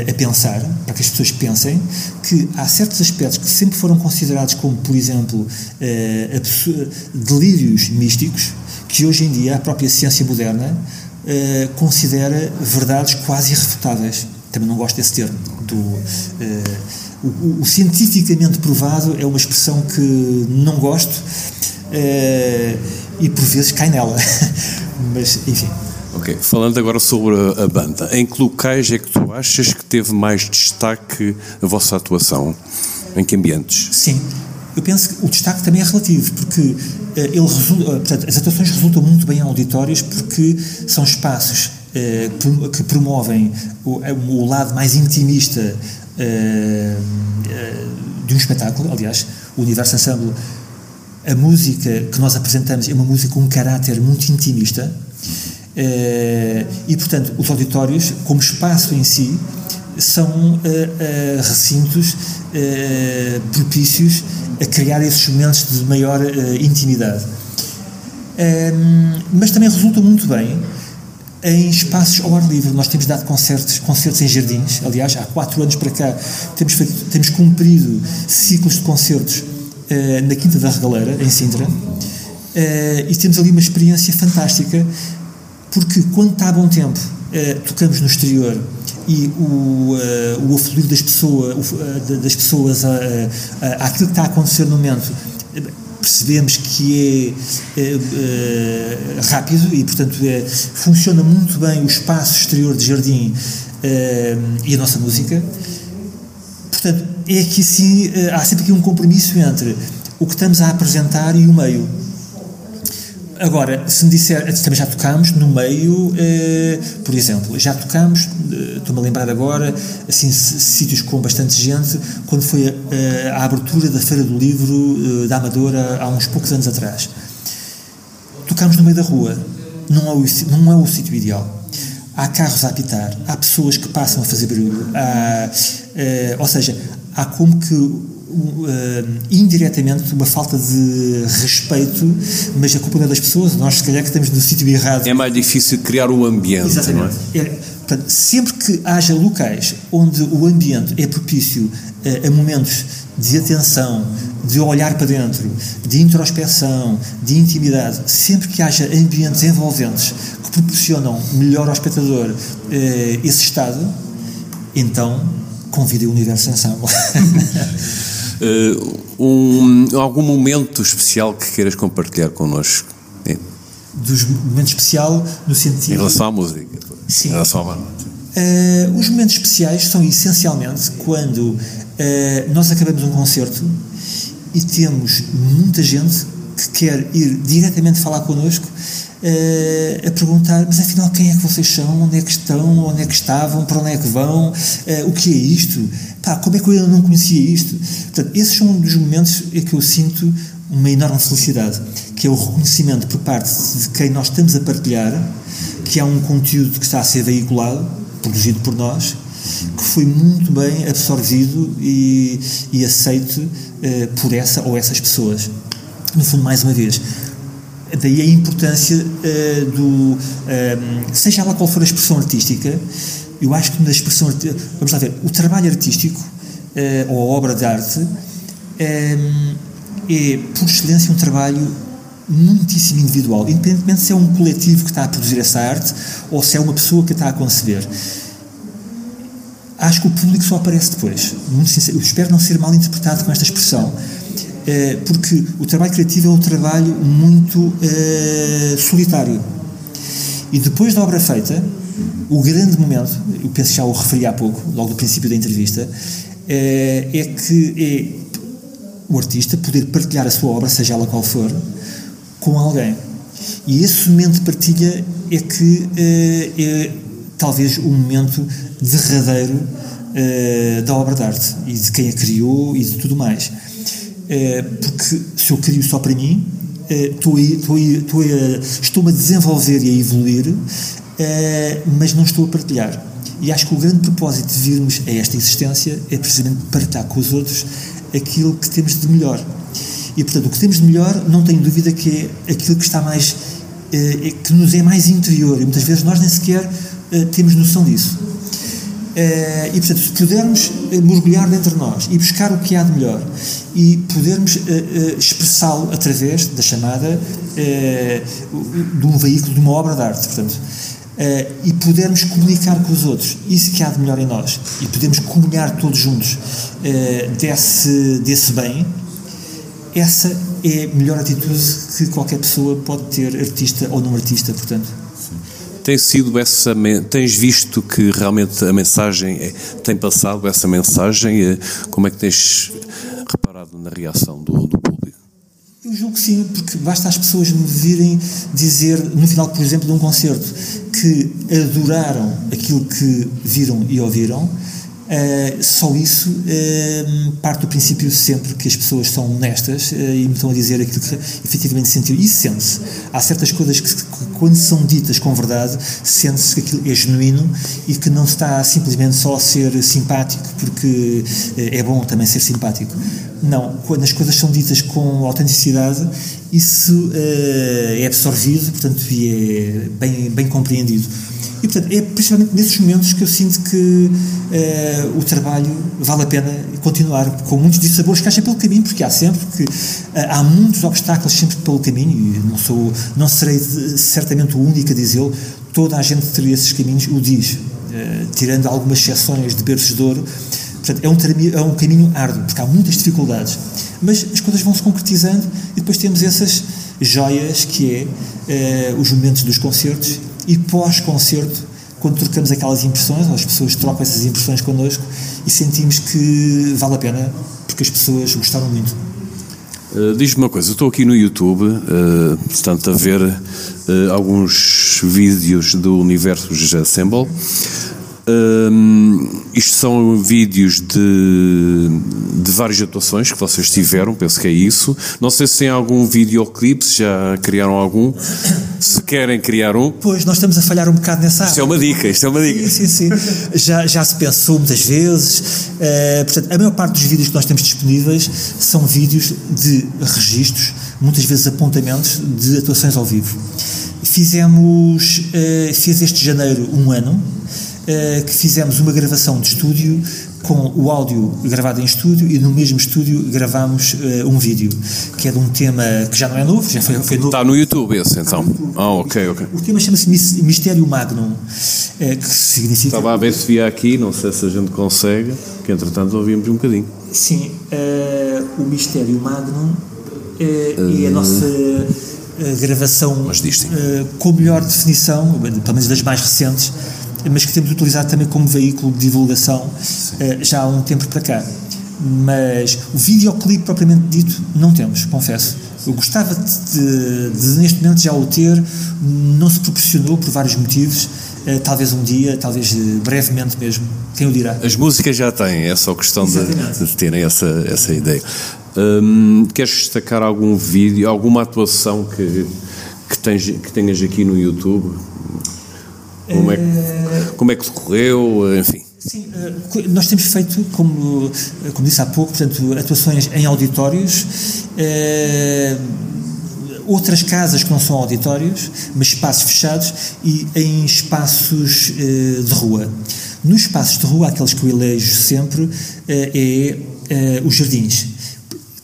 a pensar, para que as pessoas pensem, que há certos aspectos que sempre foram considerados como, por exemplo, delírios místicos, que hoje em dia a própria ciência moderna uh, considera verdades quase irrefutáveis. Também não gosto desse termo. Do, o, o, cientificamente provado é uma expressão que não gosto e por vezes cai nela. [laughs] Mas, enfim. Ok, falando agora sobre a, banda, em que locais é que tu achas que teve mais destaque a vossa atuação? Em que ambientes? Sim, eu penso que o destaque também é relativo, porque uh, ele resulta, uh, portanto, as atuações resultam muito bem em auditórios porque são espaços uh, que promovem o, o, lado mais intimista de um espetáculo. Aliás, o Universo Ensemble, a música que nós apresentamos é uma música com um caráter muito intimista. E, portanto, os auditórios, como espaço em si, são recintos propícios a criar esses momentos de maior intimidade. Um, mas também resulta muito bem em espaços ao ar livre. Nós temos dado concertos, concertos em jardins. Aliás, há quatro anos para cá temos, feito, temos cumprido ciclos de concertos uh, na Quinta da Regaleira, em Sintra. Uh, e temos ali uma experiência fantástica, porque quando está a bom tempo, uh, tocamos no exterior e o, uh, o afluir das, pessoa, uh, das pessoas a, àquilo que está a acontecer no momento percebemos que é, rápido e, portanto, é, funciona muito bem o espaço exterior de jardim e a nossa música. Portanto, é que sim, há sempre aqui um compromisso entre o que estamos a apresentar e o meio. Agora, se me disser, também já tocámos no meio, eh, por exemplo, já tocámos, eh, estou-me a lembrar agora, assim, sítios com bastante gente, quando foi a, a abertura da Feira do Livro eh, da Amadora há uns poucos anos atrás. Tocámos no meio da rua, não é o, não é o sítio ideal. Há carros a apitar, há pessoas que passam a fazer barulho, há, eh, ou seja, há como que indiretamente uma falta de respeito, mas a culpa não é das pessoas, nós se calhar que estamos no sítio errado. É mais difícil criar o ambiente, Exatamente. não é? é portanto, sempre que haja locais onde o ambiente é propício uh, a momentos de atenção, de olhar para dentro, de introspeção, de intimidade, sempre que haja ambientes envolventes que proporcionam melhor ao espectador uh, esse estado, então convide o universo ensemble. [laughs] Uh, um, algum momento especial que queiras compartilhar connosco? Dos momentos especial no sentido. Em relação à música. Sim. Em relação ao uh, Os momentos especiais são essencialmente quando uh, nós acabamos um concerto e temos muita gente que quer ir diretamente falar connosco a perguntar, mas afinal quem é que vocês são, onde é que estão, onde é que estavam, para onde é que vão, uh, o que é isto, pá, como é que eu ainda não conhecia isto? Portanto, esses são um dos momentos em que eu sinto uma enorme felicidade, que é o reconhecimento por parte de quem nós estamos a partilhar, que há um conteúdo que está a ser veiculado, produzido por nós, que foi muito bem absorvido e, e aceito uh, por essa ou essas pessoas. No fundo, mais uma vez, Daí a importância uh, do. Um, ehm, seja lá qual for a expressão artística, eu acho que na expressão. Vamos lá ver, o trabalho artístico, uh, ou a obra de arte, um, é, por excelência, um trabalho muitíssimo individual, independentemente se é um coletivo que está a produzir essa arte ou se é uma pessoa que está a conceber. Acho que o público só aparece depois. Muito sincero, eu espero não ser mal interpretado com esta expressão eh, porque o trabalho criativo é um trabalho muito eh, solitário. E depois da obra feita, o grande momento, eu penso que já o referi há pouco, logo no princípio da entrevista, eh, é que é o artista poder partilhar a sua obra, seja ela qual for, com alguém. E esse momento de partilha é que é talvez o momento derradeiro da obra de arte e de quem a criou e de tudo mais. É, porque se eu crio só para mim, estou, estou, estou estou-me a desenvolver e a evoluir, mas não estou a partilhar. E acho que o grande propósito de virmos a esta existência é precisamente partilhar com os outros aquilo que temos de melhor. E, portanto, o que temos de melhor, não tenho dúvida que é aquilo que está mais. Que nos é mais interior. E muitas vezes nós nem sequer temos noção disso. Uh, e, portanto, se pudermos uh, mergulhar dentro de nós e buscar o que há de melhor e podermos uh, expressá-lo através da chamada de um veículo, de uma obra de arte, portanto, e podermos comunicar com os outros isso que há de melhor em nós e podemos comunhar todos juntos desse, desse bem, essa é a melhor atitude que qualquer pessoa pode ter, artista ou não artista, portanto tem sido essa tens visto que realmente a mensagem é, tem passado essa mensagem? É, como é que tens reparado na reação do, do público? Eu julgo que sim, porque basta as pessoas me virem dizer, no final, por exemplo, de um concerto, que adoraram aquilo que viram e ouviram, Uh, só isso uh, parte do princípio sempre que as pessoas são honestas uh, e me estão a dizer aquilo que efetivamente sentiram. E sente-se. Há certas coisas que, que, quando são ditas com verdade, sente-se que aquilo é genuíno e que não está simplesmente só a ser simpático porque é bom também ser simpático. Não, quando as coisas são ditas com autenticidade, isso é absorvido, portanto, e é bem, bem compreendido. E, portanto, é precisamente nesses momentos que eu sinto que uh, o trabalho vale a pena continuar, com muitos dissabores que acha pelo caminho, porque há sempre, porque uh, há muitos obstáculos sempre pelo caminho, e não, sou, não serei certamente o único a dizê-lo, toda a gente que trilha esses caminhos o diz, uh, tirando algumas exceções de berços de ouro. Portanto, é um, é um caminho árduo, porque há muitas dificuldades. Mas as coisas vão se concretizando e depois temos essas joias que é os momentos dos concertos e pós-concerto, quando trocamos aquelas impressões, as pessoas trocam essas impressões connosco e sentimos que vale a pena porque as pessoas gostaram muito. Uh, Diz-me uma coisa, eu estou aqui no YouTube, uh, portanto, a ver uh, alguns vídeos do universo Assemble. Um, isto são vídeos de, de várias atuações que vocês tiveram, penso que é isso. Não sei se tem algum videoclipe, se já criaram algum. Se querem criar um. Pois, nós estamos a falhar um bocado nessa área. Isto é uma dica, isto é uma dica. Sim, sim, sim. Já, já se pensou muitas vezes. Uh, portanto, a maior parte dos vídeos que nós temos disponíveis são vídeos de registros, muitas vezes apontamentos de atuações ao vivo. Fizemos, uh, fez este janeiro um ano, uh, que fizemos uma gravação de estúdio com o áudio gravado em estúdio e no mesmo estúdio gravámos uh, um vídeo, que é de um tema que já não é novo, já foi, foi novo. Está no YouTube esse, então. Ah, ok, ok. O tema chama-se Mistério Magnum, uh, que significa... Estava a ver se via aqui, não sei se a gente consegue, que entretanto ouvimos um bocadinho. Sim, uh, o Mistério Magnum é a nossa gravação com melhor definição, pelo menos das mais recentes, mas que temos utilizado também como veículo de divulgação uh, já há um tempo para cá. Mas o videoclipe propriamente dito não temos, confesso. Eu gostava de, de, neste momento já o ter, não se proporcionou por vários motivos. Uh, talvez um dia, talvez uh, brevemente mesmo, quem o dirá. As músicas já têm, é só questão de, de, terem essa, essa ideia. Um, queres destacar algum vídeo, alguma atuação que, que, tens, que tenhas aqui no YouTube? Como é, que, como é que decorreu, enfim? Sim, nós temos feito, como, como disse há pouco, portanto, atuações em auditórios, outras casas que não são auditórios, mas espaços fechados e em espaços de rua. Nos espaços de rua, aqueles que eu elejo sempre, é os jardins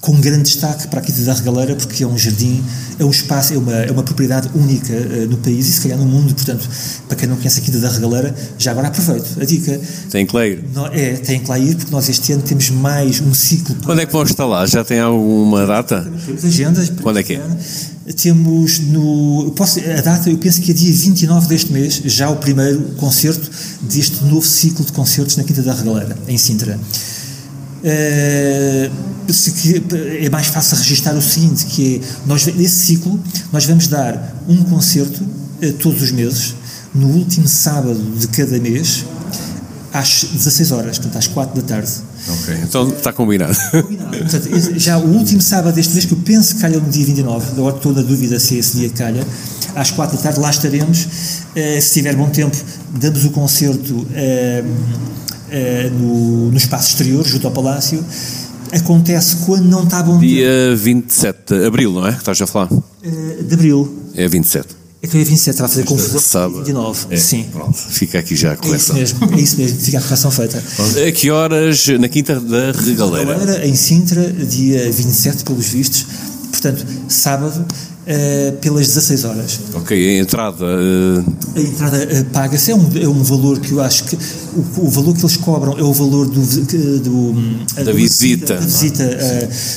com grande destaque para a Quinta da Regaleira, porque é um jardim, é um espaço, é uma, é uma propriedade única uh, no país e se calhar no mundo, portanto, para quem não conhece a Quinta da Regaleira, já agora aproveito a dica. Tem que lá ir. é, tem que lá ir, porque nós este ano temos mais um ciclo. Quando é que vão estar lá? Já tem alguma data? Temos agendas. Quando é que é? Temos no. Posso, a data, eu penso que é dia 29 deste mês, já o primeiro concerto deste novo ciclo de concertos na Quinta da Regaleira, em Sintra. Uh, é mais fácil registrar o seguinte, que é, nós, nesse ciclo, nós vamos dar um concerto uh, todos os meses, no último sábado de cada mês, às 16 horas, portanto às 4 da tarde. Ok, então está combinado. combinado. Portanto, já o último sábado deste mês, que eu penso que calha no dia 29, agora estou na dúvida se esse dia calha, às 4 da tarde lá estaremos. Uh, se tiver bom tempo, damos o concerto uh, Uh, no, no espaço exterior, junto ao Palácio. Acontece quando não está bom Dia tempo. 27 de abril, não é? Que estás a falar? Uh, de abril. É 27. É que é 27, estava a fazer confusão. Sábado. 29, é, sim. Pronto, fica aqui já a correção. É isso mesmo, é isso mesmo fica a correção feita. A que horas? Na Quinta da Regaleira? Regaleira, em Sintra, dia 27, pelos vistos. Portanto, sábado, Uh, pelas 16 horas. Ok, a entrada. Uh... A entrada uh, paga-se, é um, é um valor que eu acho que. O, o valor que eles cobram é o valor do, do da visita. Da visita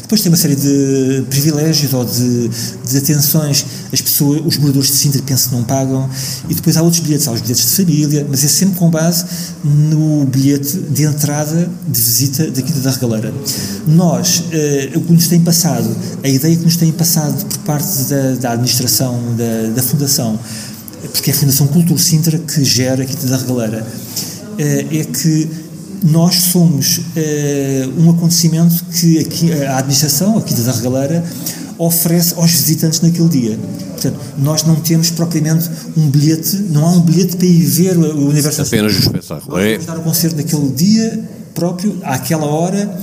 depois tem uma série de privilégios ou de, de atenções. As pessoas, os moradores de Sintra pensam que não pagam. E depois há outros bilhetes, há os bilhetes de família, mas é sempre com base no bilhete de entrada de visita da Quinta da Regaleira. Nós, o que nos tem passado, a ideia que nos tem passado por parte da da, da administração da, da, Fundação, porque é a Fundação Cultura Sintra que gera a Quinta da Regaleira, eh, é que nós somos eh, um acontecimento que aqui, a administração, a Quinta da Regaleira, oferece aos visitantes naquele dia. Portanto, nós não temos propriamente um bilhete, não há um bilhete para ir ver o universo. Apenas o espetáculo. Nós vamos dar o concerto naquele dia próprio, àquela hora,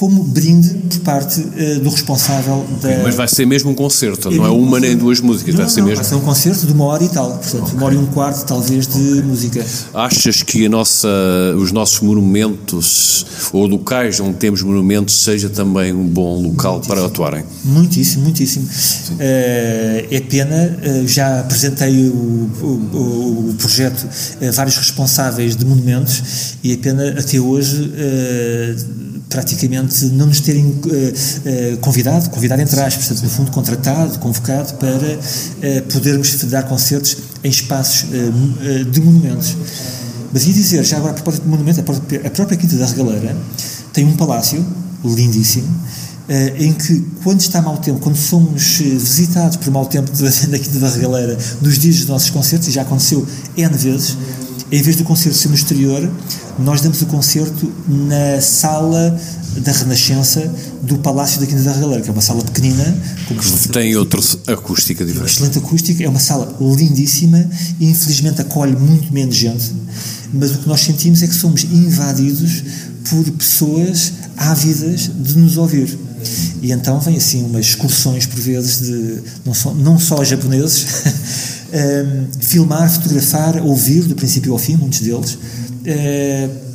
como brinde por parte uh, do responsável da. Mas vai ser mesmo um concerto, não é uma nem duas músicas, não, vai ser não, mesmo. Vai ser um concerto de uma hora e tal, portanto, okay. uma hora e um quarto, talvez, de okay. música. Achas que nossa, os nossos monumentos, ou locais onde temos monumentos, seja também um bom local muitíssimo. para atuarem? Muitíssimo, muitíssimo. Uh, é pena, uh, já apresentei o, o, o projeto a vários responsáveis de monumentos e é pena até hoje praticamente não nos terem uh, uh, convidado, convidado entre aspas, portanto, no fundo contratado, convocado para uh, podermos dar concertos em espaços de monumentos. Mas ia dizer, já agora a propósito de monumento, a própria, a própria Quinta da Regaleira tem um palácio lindíssimo, em que, quando está mau tempo, quando somos visitados por mau tempo [laughs] da Quinta da Regaleira, nos dias dos nossos concertos, e já aconteceu N vezes, em vez do concerto ser no exterior, nós damos o concerto na sala da Renascença do Palácio da Quinta da Regaleira, que é uma sala pequenina. que tem outra acústica diferente. Excelente acústica, é uma sala lindíssima e infelizmente acolhe muito menos gente, mas o que nós sentimos é que somos invadidos por pessoas ávidas de nos ouvir. E então vem assim umas excursões por vezes de não só, não só japoneses, [laughs] um, filmar, fotografar, ouvir do princípio ao fim, muitos deles. Uh,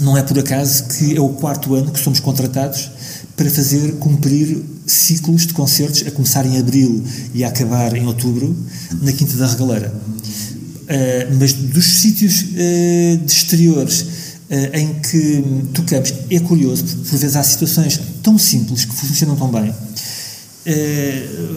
não é por acaso que é o quarto ano que somos contratados para fazer cumprir ciclos de concertos a começar em abril e a acabar em outubro na Quinta da Regaleira. Uh, mas dos sítios uh, de exteriores uh, em que tocamos, é curioso, porque por vezes há situações tão simples que funcionam tão bem.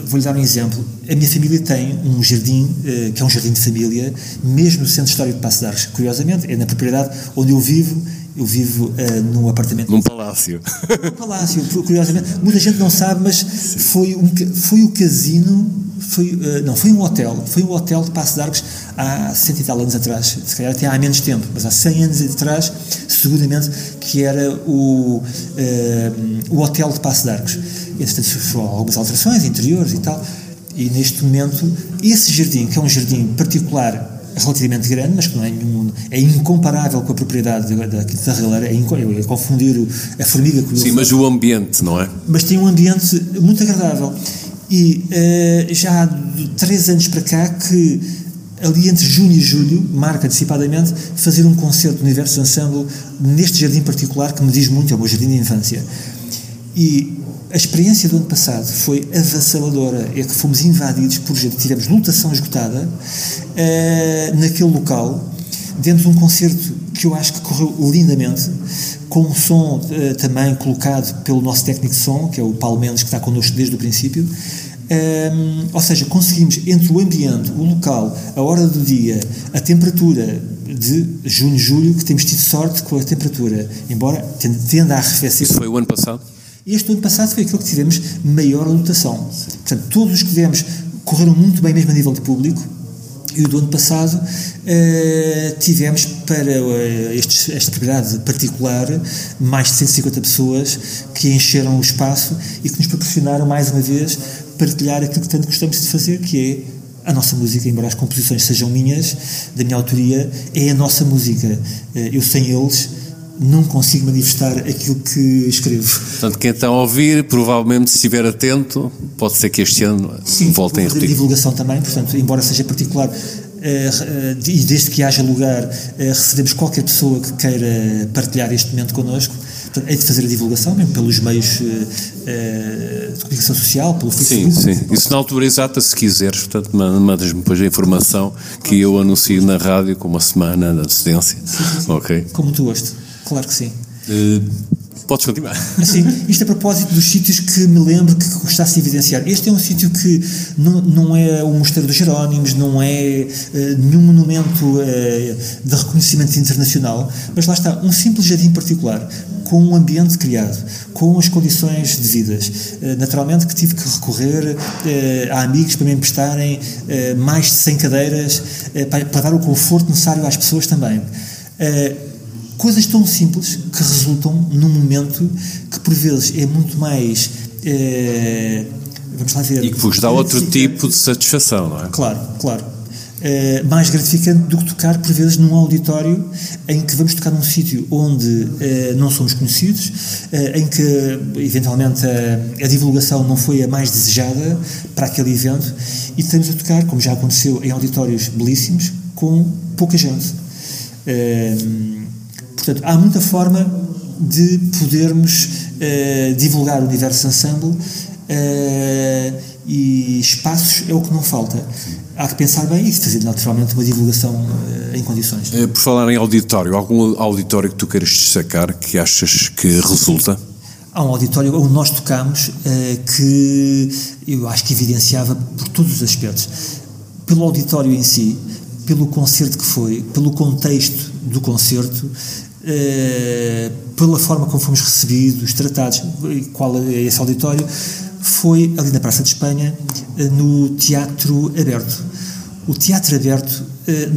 Vou-lhe dar um exemplo. A minha família tem um jardim, que é um jardim de família, mesmo no centro histórico de Passo de Arcos. Curiosamente, é na propriedade onde eu vivo eu vivo uh, num apartamento. Num palácio. Num palácio, curiosamente. Muita gente não sabe, mas foi, um, foi o casino. Foi, uh, não, foi um hotel. Foi um hotel de Passo de Arcos há cento e tal anos atrás. Se calhar até há menos tempo, mas há 100 anos atrás, seguramente, que era o, uh, o hotel de Passo de Arcos. Entretanto, foram algumas alterações interiores e tal. E neste momento, esse jardim, que é um jardim particular relativamente grande, mas que não é nenhum. é incomparável com a propriedade da, da, é, é, é, confundir a formiga com o. Sim, mas o ambiente, não é? Mas tem um ambiente muito agradável. E uh, já há três anos para cá que ali entre junho e julho, marca antecipadamente, fazer um concerto do Universo Ensemble neste jardim particular que me diz muito, é o meu jardim de infância. E a experiência do ano passado foi avassaladora. É que fomos invadidos por gente, tivemos lotação esgotada uh, naquele local, dentro de um concerto que eu acho que correu lindamente, com um som uh, também colocado pelo nosso técnico de som, que é o Paulo Mendes, que está connosco desde o princípio. Um, ehm, ou seja, conseguimos entre o ambiente, o local, a hora do dia, a temperatura de junho, julho, que temos tido sorte com a temperatura, embora tenda a arrefecer. Isso foi o ano passado? Este ano passado foi aquele que tivemos maior lotação. Portanto, todos os que tivemos correram muito bem, mesmo a nível de público. E o do ano passado uh, tivemos para estes, esta propriedade particular mais de 150 pessoas que encheram o espaço e que nos proporcionaram mais uma vez partilhar aquilo que tanto gostamos de fazer, que é a nossa música, embora as composições sejam minhas, da minha autoria, é a nossa música. Uh, eu sem eles não consigo manifestar aquilo que escrevo. Portanto, quem está a ouvir, provavelmente, se estiver atento, pode ser que este ano Sim, voltem a repetir. divulgação também, portanto, embora seja particular, Uh, uh, e desde que haja lugar, uh, recebemos qualquer pessoa que queira partilhar este momento connosco. Portanto, é de fazer a divulgação, mesmo pelos meios de comunicação social, pelo Facebook. Sim, sim. Isso na altura exata, se quiseres, portanto, mandas-me depois a informação que eu anuncio na rádio com uma semana de antecedência. Sim, sim, sim. Ok. Com muito gosto. Claro que sim. Uh, podes continuar. Sim, isto a propósito dos sítios que me lembro que gostasse de evidenciar. Este é um sítio que não, não é o Mosteiro dos Jerónimos, não é uh, nenhum monumento uh, de reconhecimento internacional, mas lá está, um simples jardim particular, com um ambiente criado, com as condições devidas. Uh, naturalmente que tive que recorrer a amigos para me emprestarem mais de 100 cadeiras para, para, dar o conforto necessário às pessoas também. Coisas tão simples que resultam num momento que por vezes é muito mais. É, vamos lá ver. E que vos dá outro tipo de satisfação, não é? Claro, claro. É, mais gratificante do que tocar, por vezes, num auditório em que vamos tocar num sítio onde é, não somos conhecidos, é, em que, eventualmente, a, a, divulgação não foi a mais desejada para aquele evento e estamos a tocar, como já aconteceu, em auditórios belíssimos, com pouca gente. Portanto, há muita forma de podermos uh, divulgar o universo ensemble uh, e espaços é o que não falta. Há que pensar bem e fazer naturalmente uma divulgação uh, em condições. Por falar em auditório, algum auditório que tu queiras destacar que achas que resulta? Há um auditório onde nós tocamos que eu acho que evidenciava por todos os aspectos. Pelo auditório em si, pelo concerto que foi, pelo contexto do concerto, uh, pela forma como fomos recebidos, tratados, qual é esse auditório, foi ali na Praça de Espanha, no Teatro Aberto. O Teatro Aberto,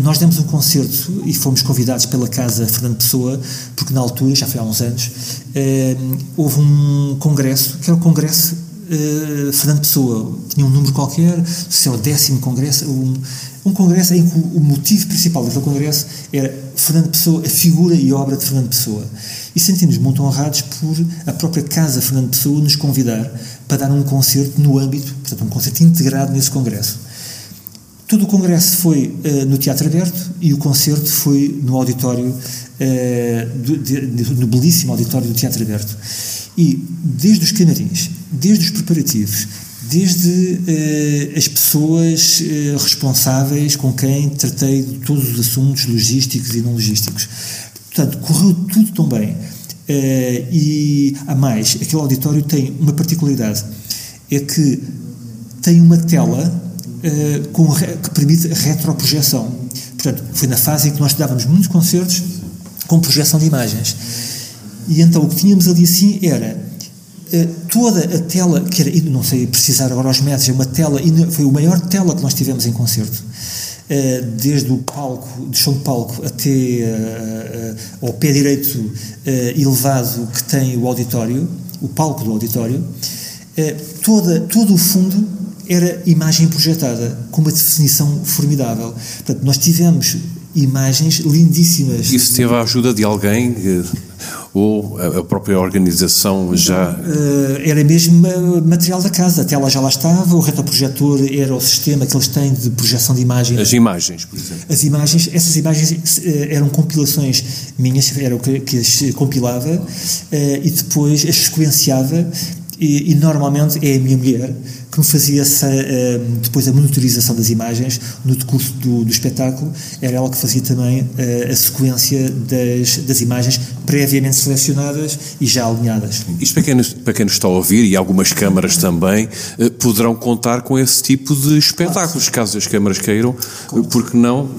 nós demos um concerto e fomos convidados pela Casa Fernando Pessoa, porque na altura, já foi há uns anos, houve um congresso, que era o Congresso Fernando Pessoa. Tinha um número qualquer, se é o décimo congresso, um, um congresso em que o motivo principal daquele congresso era Fernando Pessoa, a figura e obra de Fernando Pessoa. E sentimos muito honrados por a própria Casa Fernando Pessoa nos convidar para dar um concerto no âmbito, portanto, um concerto integrado nesse congresso. Todo o congresso foi uh, no Teatro Aberto e o concerto foi no auditório, uh, do, de, no belíssimo auditório do Teatro Aberto. E desde os camarins, desde os preparativos, desde eh, as pessoas eh, responsáveis com quem tratei de todos os assuntos logísticos e não logísticos. Portanto, correu tudo tão bem. Eh, e, a mais, aquele auditório tem uma particularidade, é que tem uma tela com, que permite retroprojeção. Portanto, foi na fase em que nós dávamos muitos concertos com projeção de imagens. E então o que tínhamos ali assim era eh, toda a tela, que era, não sei precisar agora aos metros, é uma tela, foi a maior tela que nós tivemos em concerto, eh, desde o palco, do chão de palco até eh, ao pé direito elevado que tem o auditório, o palco do auditório, toda, todo o fundo era imagem projetada, com uma definição formidável. Portanto, nós tivemos imagens lindíssimas. Isso teve a ajuda de alguém? Ou a própria organização já. Uh, era mesmo material da casa, a tela já lá estava, o retroprojetor era o sistema que eles têm de projeção de imagem. As imagens, por exemplo. As imagens, essas imagens uh, eram compilações minhas, era o que, que as compilava e depois as sequenciava e, e, normalmente é a minha mulher que me fazia essa, uh, depois a monitorização das imagens no decurso do, do espetáculo, era ela que fazia também uh, a sequência das, das imagens previamente selecionadas e já alinhadas. Isto para quem, para quem nos está a ouvir, e algumas câmaras também, uh, poderão contar com esse tipo de espetáculos, caso as câmaras queiram, porque não,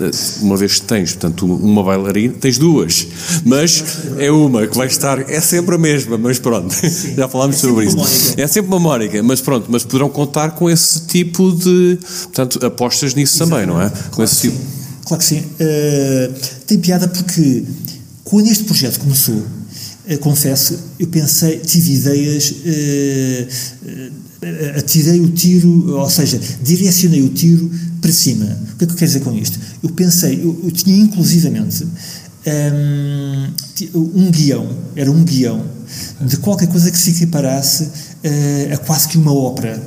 uma vez que tens, portanto, uma bailarina, tens duas, mas é uma que vai estar, é sempre a mesma, mas pronto, [laughs] já falámos é sobre isso. É sempre uma mónica, mas pronto, mas poderão contar contar com esse tipo de. Portanto, apostas nisso Exatamente. também, não é? Com claro esse tipo. Sim. Claro que sim. Uh, tem piada porque quando este projeto começou, uh, confesso, eu pensei, tive ideias, uh, atirei o tiro, ou seja, direcionei o tiro para cima. O que é que eu quero dizer com isto? Eu pensei, eu, eu tinha inclusivamente um, um guião, era um guião de qualquer coisa que se equiparasse uh, a quase que uma ópera.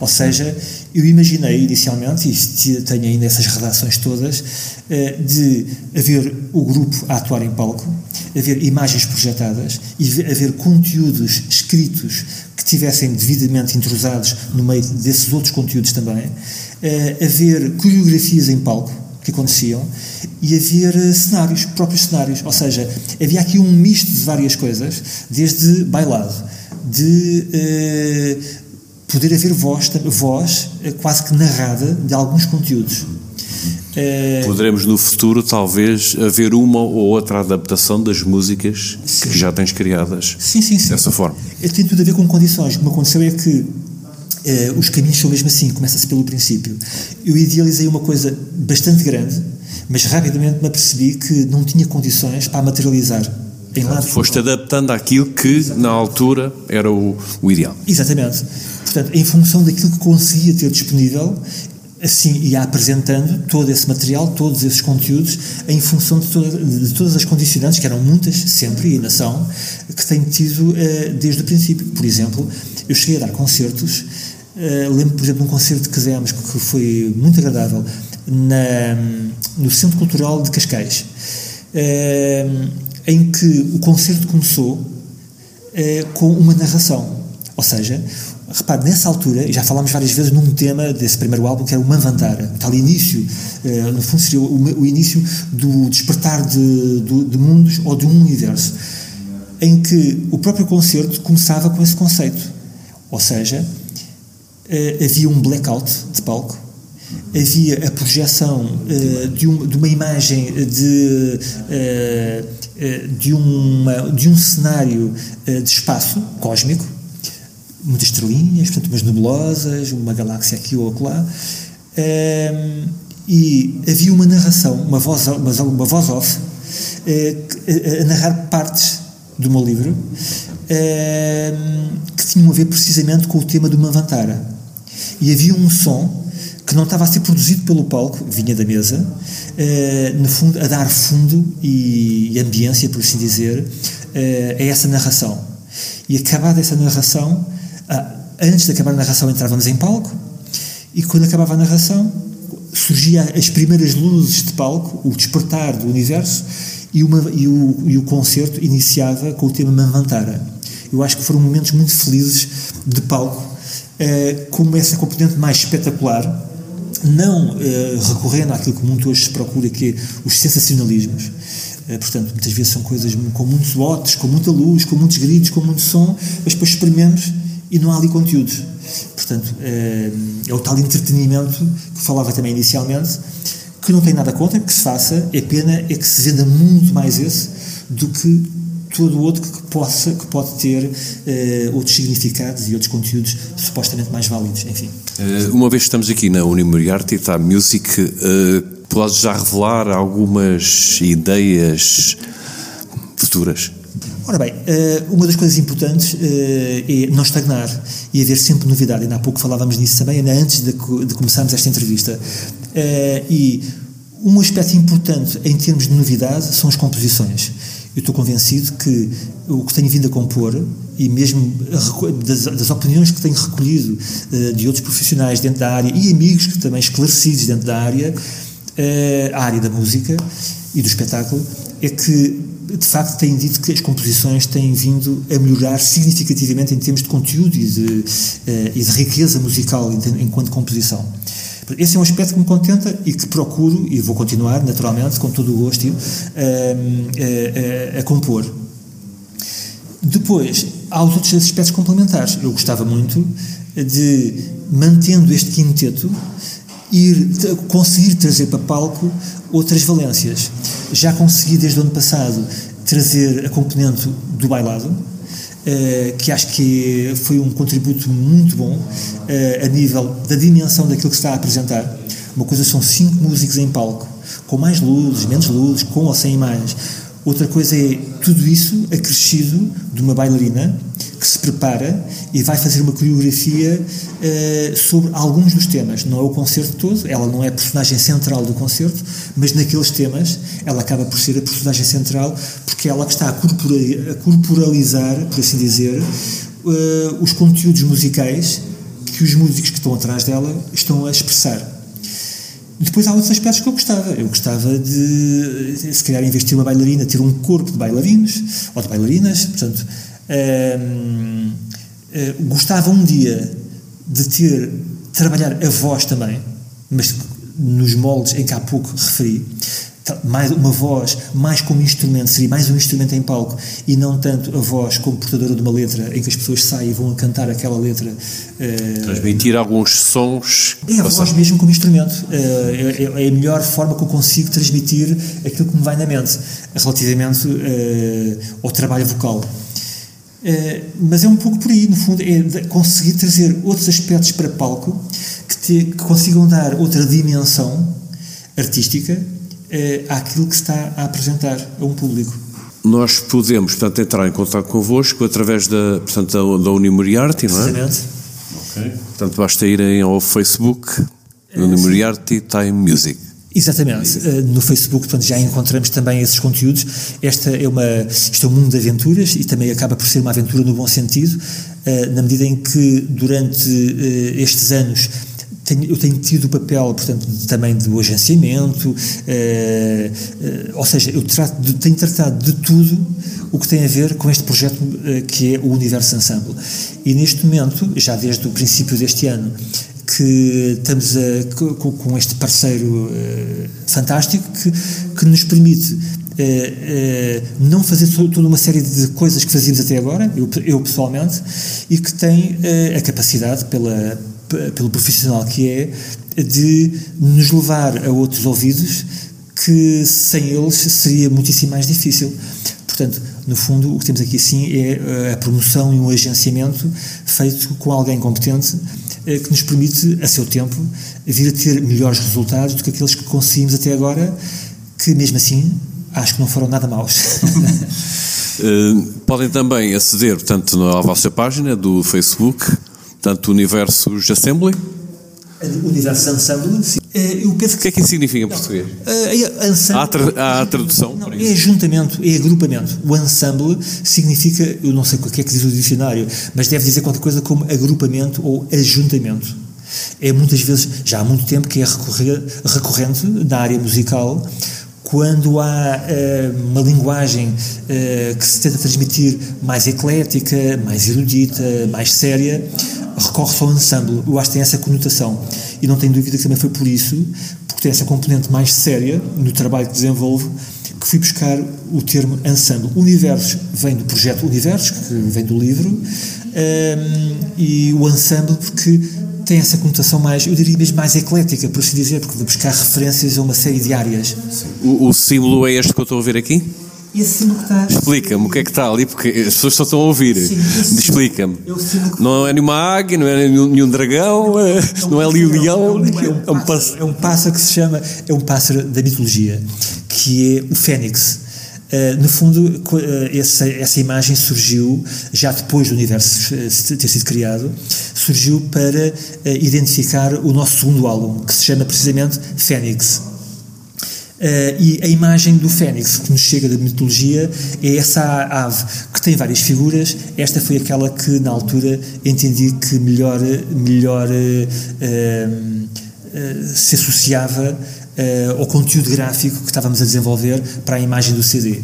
Ou seja, eu imaginei inicialmente, e tenho ainda essas redações todas, uh, de haver o grupo a atuar em palco, haver imagens projetadas e haver conteúdos escritos que tivessem devidamente entrosados no meio desses outros conteúdos também, uh, haver coreografias em palco que aconteciam e haver uh, cenários, próprios cenários. Ou seja, havia aqui um misto de várias coisas, desde bailado, de poder haver voz, voz uh, quase que narrada de alguns conteúdos. Poderemos no futuro talvez haver uma ou outra adaptação das músicas sim. que já tens criadas sim, sim, sim. dessa forma. Tem tudo a ver com condições. O que me aconteceu é que os caminhos são mesmo assim, começa-se pelo princípio. Eu idealizei uma coisa bastante grande, mas rapidamente me apercebi que não tinha condições para materializar. Em lado Foste adaptando àquilo que, na altura, era o, o ideal. Exatamente. Portanto, em função daquilo que conseguia ter disponível, assim ia apresentando todo esse material, todos esses conteúdos, em função de, toda, de todas as condicionantes, que eram muitas, sempre, e ainda são, que tenho tido uh, desde o princípio. Por exemplo, eu cheguei a dar concertos Uh, lembro, por exemplo, de um concerto que fizemos que foi muito agradável na, no Centro Cultural de Cascais, uh, em que o concerto começou com uma narração. Ou seja, repare, nessa altura, já falámos várias vezes num tema desse primeiro álbum, que era o Manvantara, o tal início, no fundo seria o, início do despertar de, de, mundos ou de um universo, em que o próprio concerto começava com esse conceito. Ou seja, uh, havia um blackout de palco havia a projeção uh, de, de, uma imagem de, de, uma, de um cenário de espaço cósmico, muitas estrelinhas, portanto, umas nebulosas, uma galáxia aqui ou acolá, e havia uma narração, uma voz, uma, uma voz off, a, a narrar partes do meu livro que tinham a ver precisamente com o tema do Manvantara. E havia um som que não estava a ser produzido pelo palco, vinha da mesa, uh, no fundo, a dar fundo e, e ambiência, por assim dizer, uh, a essa narração. E acabada essa narração, uh, antes de acabar a narração, entrávamos em palco, e quando acabava a narração, surgia as primeiras luzes de palco, o despertar do universo, e, uma, e, o, e o concerto iniciava com o tema Manvantara. Eu acho que foram momentos muito felizes de palco, uh, como essa componente mais espetacular, não uh, recorrendo àquilo que muito hoje se procura, que é os sensacionalismos. Uh, portanto, muitas vezes são coisas com muitos botes, com muita luz, com muitos gritos, com muito som, mas depois experimentos e não há ali conteúdos. Portanto, uh, é o tal entretenimento que falava também inicialmente, que não tem nada contra que se faça, é pena é que se venda muito mais esse do que todo o outro que, possa, que pode ter uh, outros significados e outros conteúdos supostamente mais válidos, enfim. Uh, uma vez que estamos aqui na Unimoriarty, está Music, uh, podes já revelar algumas ideias futuras? Ora bem, uma das coisas importantes é não estagnar e haver sempre novidade. Ainda há pouco falávamos nisso também, ainda antes de, começarmos esta entrevista. E um aspecto importante em termos de novidade são as composições. Eu estou convencido que o que tenho vindo a compor, e mesmo das, das opiniões que tenho recolhido de outros profissionais dentro da área e amigos que também esclarecidos dentro da área, a área da música e do espetáculo, é que de facto têm dito que as composições têm vindo a melhorar significativamente em termos de conteúdo e de, uh, e de riqueza musical enquanto composição. Esse é um aspecto que me contenta e que procuro, e vou continuar, naturalmente, com todo o gosto, a, a, a compor. Depois, há os outros aspectos complementares. Eu gostava muito de, mantendo este quinteto, ir conseguir trazer para palco outras valências. Já consegui desde o ano passado trazer a componente do bailado, Uh, que acho que foi um contributo muito bom uh, a nível da dimensão daquilo que se está a apresentar. Uma coisa são cinco músicos em palco, com mais luzes, menos luzes, com ou sem imagens. Outra coisa é tudo isso acrescido de uma bailarina que se prepara e vai fazer uma coreografia uh, sobre alguns dos temas. Não é o concerto todo, ela não é a personagem central do concerto, mas naqueles temas ela acaba por ser a personagem central porque é ela que está a, a corporalizar, por assim dizer, uh, os conteúdos musicais que os músicos que estão atrás dela estão a expressar. Depois há outros aspectos que eu gostava. Eu gostava de, se calhar, investir uma bailarina, ter um corpo de bailarinos ou de bailarinas. Portanto, hum, gostava um dia de ter, trabalhar a voz também, mas nos moldes em que há pouco referi mais uma voz mais como instrumento, seria mais um instrumento em palco e não tanto a voz como portadora de uma letra em que as pessoas saem e vão a cantar aquela letra. Uh, Transmitir alguns sons. É a voz mesmo como instrumento. Uh, é, é, a melhor forma que eu consigo transmitir aquilo que me vai na mente relativamente uh, ao trabalho vocal. Mas é um pouco por aí, no fundo, é conseguir trazer outros aspectos para palco que, te, que consigam dar outra dimensão artística é, àquilo que se está a apresentar a um público. Nós podemos, portanto, entrar em contato convosco através da, portanto, da, da Unimoriarty, não é? Precisamente. Ok. Portanto, basta irem ao Facebook, é, Unimoriarty Time Music. Exatamente. Eh, no Facebook, portanto, já encontramos também esses conteúdos. Esta é uma, isto é um mundo de aventuras e também acaba por ser uma aventura no bom sentido, eh, na medida em que durante estes anos eu tenho tido o papel, portanto, também do agenciamento, eh, eh, ou seja, eu trato de, tenho tratado de tudo o que tem a ver com este projeto eh, que é o Universo Ensemble. E neste momento, já desde o princípio deste ano, que estamos a, com, com, este parceiro fantástico que, que nos permite não fazer toda uma série de coisas que fazíamos até agora, eu, eu pessoalmente, e que tem a capacidade, pela, pelo profissional que é, de nos levar a outros ouvidos que sem eles seria muitíssimo mais difícil. Portanto, no fundo, o que temos aqui sim é a promoção e um agenciamento feito com alguém competente que nos permite, a seu tempo, vir a ter melhores resultados do que aqueles que conseguimos até agora, que mesmo assim acho que não foram nada maus. uh, [laughs] podem também aceder, portanto, à vossa página do Facebook, tanto Universos Assembly. Universos Ensemble, sim. Uh, o que é que isso significa em português? Uh, ensemble, há, tra há tradução? Não, é ajuntamento, é agrupamento. O ensemble significa, eu não sei o que é que diz o dicionário, mas deve dizer qualquer coisa como agrupamento ou ajuntamento. É muitas vezes, já há muito tempo, que é recorrer, recorrente na área musical quando há uh, uma linguagem uh, que se tenta transmitir mais eclética, mais erudita, mais séria, recorre-se ao ensemble. Eu acho que tem essa conotação. E não tenho dúvida que também foi por isso, porque tem essa componente mais séria no trabalho que desenvolvo, que fui buscar o termo ensemble. Universos vem do projeto Universos, que vem do livro, um, ehm, e o ensemble porque tem essa conotação mais, eu diria mesmo mais eclética, por assim dizer, porque de buscar referências a uma série de áreas. O, o símbolo é este que eu estou a ver aqui? Esse símbolo que está. Explica-me o que é que está ali, porque as pessoas só estão a ouvir. Explica-me. É não é nenhuma águia, não é nenhum, dragão, é, é um não é ali o leão. É é um pássaro que se chama. É um pássaro da mitologia, que é o Fênix. Uh, no fundo, uh, essa, essa imagem surgiu, já depois do universo uh, ter sido criado, surgiu para identificar o nosso segundo álbum, que se chama precisamente Fênix. e a imagem do Fênix que nos chega da mitologia é essa ave que tem várias figuras. Esta foi aquela que, na altura, entendi que melhor, melhor se associava uh, ao conteúdo gráfico que estávamos a desenvolver para a imagem do CD.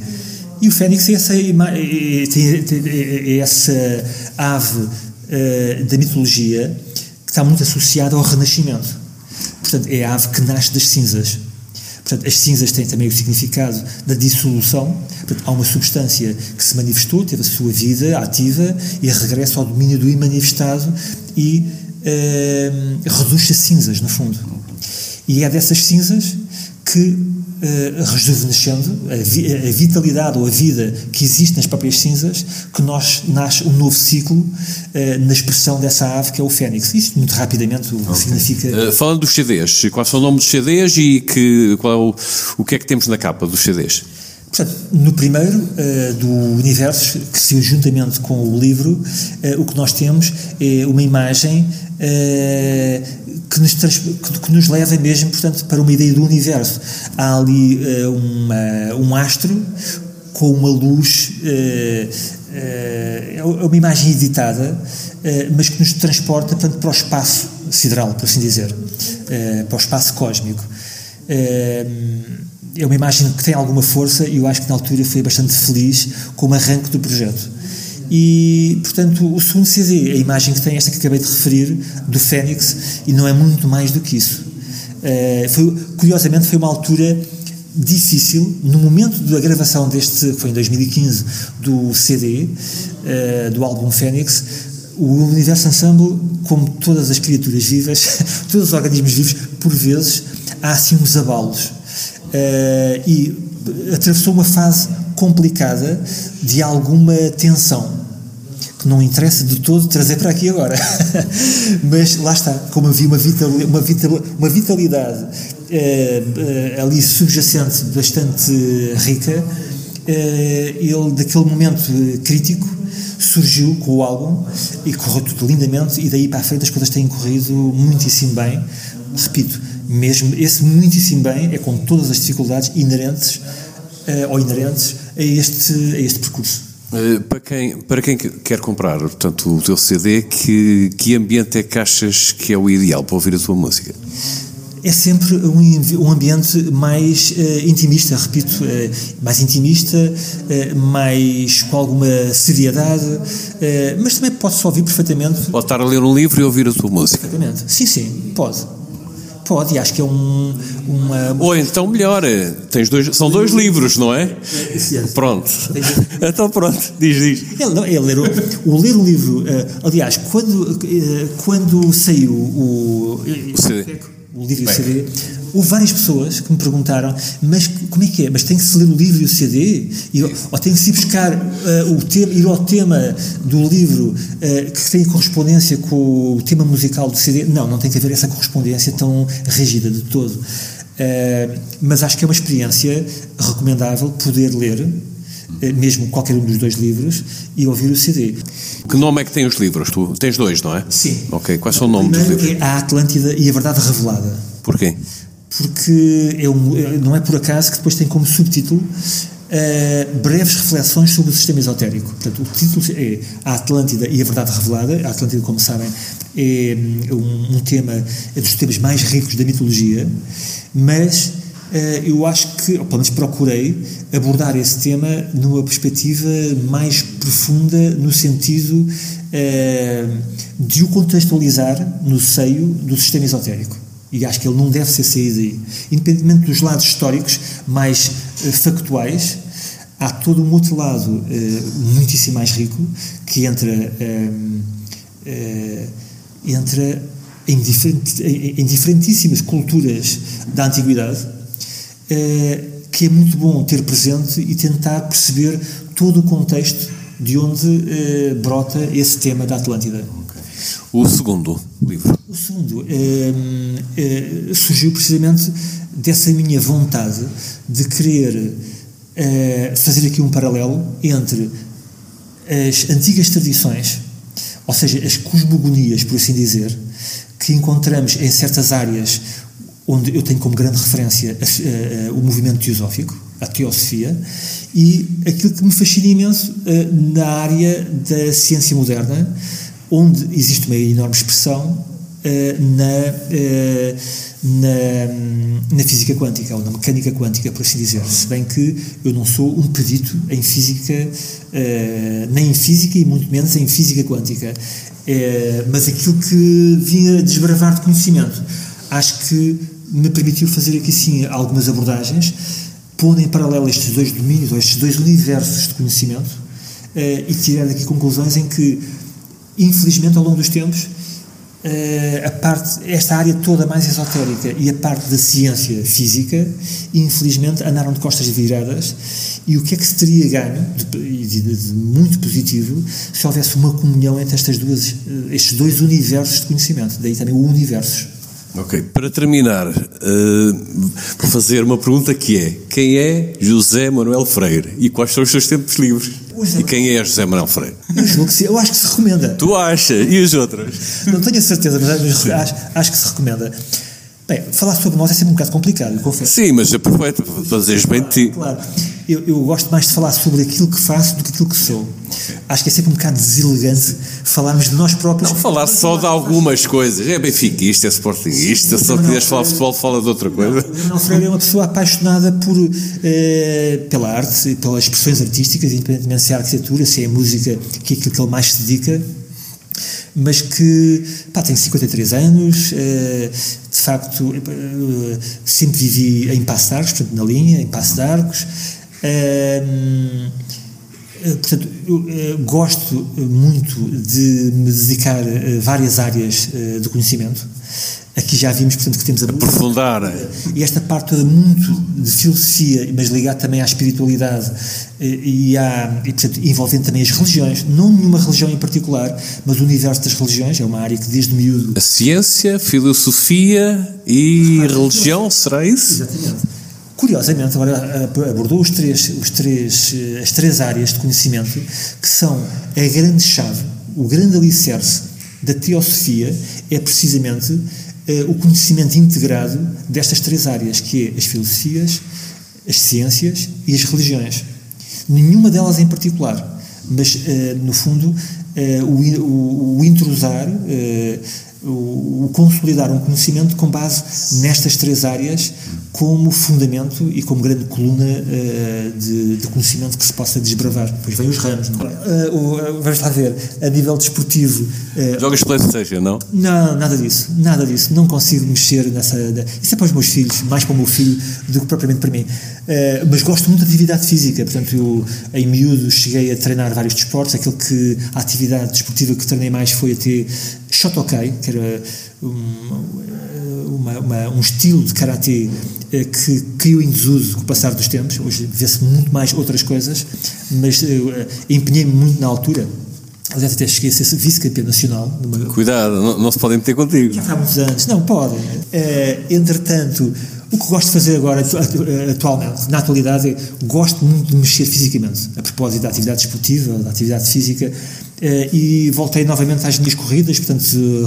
E o Fênix é essa, é essa ave uh, da mitologia que está muito associada ao Renascimento. Portanto, é a ave que nasce das cinzas. Portanto, as cinzas têm também o significado da dissolução. Portanto, há uma substância que se manifestou, teve a sua vida ativa e regressa ao domínio do imanifestado e uh, reduz-se a cinzas, no fundo. E é dessas cinzas que, uh, rejuvenescendo, a, vi, a, vitalidade ou a vida que existe nas próprias cinzas, que nós nasce um novo ciclo uh, na expressão dessa ave que é o Fênix. Isto, muito rapidamente, o que okay. significa. Uh, falando dos CDs, quais são o nome dos CDs e que, qual é o, o que é que temos na capa dos CDs? Portanto, no primeiro uh, do universo, que se juntamente com o livro, uh, o que nós temos é uma imagem uh, que nos, que nos leva mesmo, portanto, para uma ideia do universo. Há ali uh, uma, um astro com uma luz, uh, uh, é uma imagem editada, mas que nos transporta, portanto, para o espaço sideral, por assim dizer, para o espaço cósmico. é uma imagem que tem alguma força e eu acho que na altura fui bastante feliz com o arranque do projeto. E, portanto, o segundo CD, a imagem que tem, esta que acabei de referir, do Fênix, e não é muito mais do que isso. Uh, foi, curiosamente, foi uma altura difícil, no momento da gravação deste, que foi em 2015, do CD, uh, eh, do álbum Fênix, o Universo Ensemble, como todas as criaturas vivas, [laughs] todos os organismos vivos, por vezes, há assim uns abalos. Uh, e atravessou uma fase complicada de alguma tensão não interessa de todo trazer para aqui agora. [laughs] Mas lá está, como havia uma, vital, uma, vital, uma vitalidade eh, eh, ali subjacente bastante rica, eh, ele, daquele momento crítico, surgiu com o álbum e correu tudo lindamente, e daí para a frente as coisas têm corrido muitíssimo bem. Repito, mesmo esse muitíssimo bem é com todas as dificuldades inerentes ou inerentes a este, a este percurso. Uh, para, quem, para quem quer comprar portanto, o teu CD, que, que ambiente é que achas que é o ideal para ouvir a tua música? É sempre um, um ambiente mais uh, intimista, repito, uh, mais intimista, mais com alguma seriedade, mas também pode-se ouvir perfeitamente. Pode estar a ler um livro e ouvir a tua música. Perfeitamente. Sim, sim, pode. Pode, acho que é um, uma. Ou então melhor, é, tens dois, são dois livros, não é? Pronto. [laughs] então pronto, diz, diz. É, não, é ler o, o ler um livro. Uh, aliás, quando, uh, quando saiu o. o CD. o livro e o CD, houve várias pessoas que me perguntaram, mas como é que é? Mas tem que se ler o livro e o CD? E, ou tem que se buscar uh, o tema, ir ao tema do livro uh, que tem correspondência com o tema musical do CD? Não, não tem que haver essa correspondência tão rígida de todo. Uh, mas acho que é uma experiência recomendável poder ler mesmo qualquer um dos dois livros e ouvir o CD. Que nome é que tem os livros? Tu tens dois, não é? Sim. Ok, quais são o nome dos livros? É a Atlântida e a Verdade Revelada. Porquê? Porque é um, não é por acaso que depois tem como subtítulo uh, breves reflexões sobre o sistema esotérico. Portanto, o título é A Atlântida e a Verdade Revelada. A Atlântida, como sabem, é um, um tema, é dos temas mais ricos da mitologia, mas uh, eu acho que, ou pelo menos procurei, abordar esse tema numa perspectiva mais profunda, no sentido uh, de o contextualizar no seio do sistema esotérico. E acho que ele não deve ser saído daí. Independentemente dos lados históricos mais uh, factuais, há todo um outro lado uh, muitíssimo mais rico que entra, uh, entra em, diferente, em, em, diferentíssimas culturas da antiguidade, que é muito bom ter presente e tentar perceber todo o contexto de onde brota esse tema da Atlântida. O segundo livro? O segundo é, é, surgiu precisamente dessa minha vontade de querer é, fazer aqui um paralelo entre as antigas tradições, ou seja, as cosmogonias, por assim dizer, que encontramos em certas áreas onde eu tenho como grande referência a, a, o movimento teosófico, a teosofia, e aquilo que me fascina imenso na área da ciência moderna, onde existe uma enorme expressão uh, na, uh, na, na, física quântica, ou na mecânica quântica, por assim dizer. Se bem que eu não sou um perito em física, uh, nem em física e muito menos em física quântica. mas aquilo que vinha desbravar de conhecimento, acho que me permitiu fazer aqui sim algumas abordagens, pondo em paralelo estes dois domínios, ou estes dois universos de conhecimento, e tirar daqui conclusões em que infelizmente, ao longo dos tempos, Uh, a parte, esta área toda mais esotérica e a parte da ciência física, infelizmente, andaram de costas viradas. E o que é que se teria ganho, de, de, de muito positivo, se houvesse uma comunhão entre estas duas, uh, estes dois universos de conhecimento? Daí também o universo. Ok, para terminar, uh, vou fazer uma pergunta que é: quem é José Manuel Freire e quais são os seus tempos livres? E quem é José Manuel Freire? Eu julgo que sim, eu acho que se recomenda. Tu achas? E os outros? Não tenho a certeza, mas acho, acho que se recomenda. Bem, falar sobre nós é sempre um bocado complicado, eu confesso. Sim, mas aproveita, fazes bem de ti. Claro, eu, eu, gosto mais de falar sobre aquilo que faço do que aquilo que sou. Acho que é sempre um bocado deselegante falarmos de nós próprios. Não, falar só de algumas coisas. É benfiquista, é sportingista, se só quiseres falar de futebol, fala de outra coisa. Não, Freire é uma pessoa apaixonada por, eh, pela arte, pelas expressões artísticas, independentemente se é a arquitetura, se é a música, que é aquilo que ele mais se dedica mas que pá, tenho 53 anos, eh, de facto eh, sempre vivi em Passo de Arcos, portanto na linha, em Passo de Arcos. Eh, portanto, eu gosto muito de me dedicar a várias áreas de conhecimento Aqui já vimos, portanto, que temos a aprofundar e esta parte toda muito de filosofia, mas ligada também à espiritualidade eh, e, à, e portanto, envolvendo também as religiões, não nenhuma religião em particular, mas o universo das religiões é uma área que desde miúdo. A ciência, filosofia e ah, religião, será isso? Exatamente. Curiosamente, agora abordou os três, os três, eh, as três áreas de conhecimento que são a grande chave, o grande alicerce da teosofia é precisamente uh, o conhecimento integrado destas três áreas, que é as filosofias, as ciências e as religiões. Nenhuma delas em particular, mas, uh, no fundo, uh, o, o, o, intrusar, o, o consolidar um conhecimento com base nestas três áreas como fundamento e como grande coluna uh, de, de, conhecimento que se possa desbravar. Depois vem os ramos, não é? Uh, uh, vamos lá ver, a nível desportivo. Jogas PlayStation, não? Não, nada disso, nada disso. Não consigo mexer nessa. Isso é para os meus filhos, mais para o meu filho do que propriamente para mim. mas gosto muito de atividade física, portanto, eu em miúdo cheguei a treinar vários desportos. Aquilo que a atividade desportiva que treinei mais foi a ter Shotokai, que era uma, uma, uma, um estilo de karatê que caiu em desuso com o passar dos tempos. Hoje vê-se muito mais outras coisas, mas eh, empenhei-me muito na altura. Aliás, até cheguei a ser vice-campeão nacional. Numa... Cuidado, não, não, se podem meter contigo. Já há muitos anos. Não, podem. Eh, entretanto, o que gosto de fazer agora, atualmente, na atualidade, é gosto muito de mexer fisicamente. A propósito da atividade esportiva, da atividade física, Uh, e voltei novamente às minhas corridas, portanto,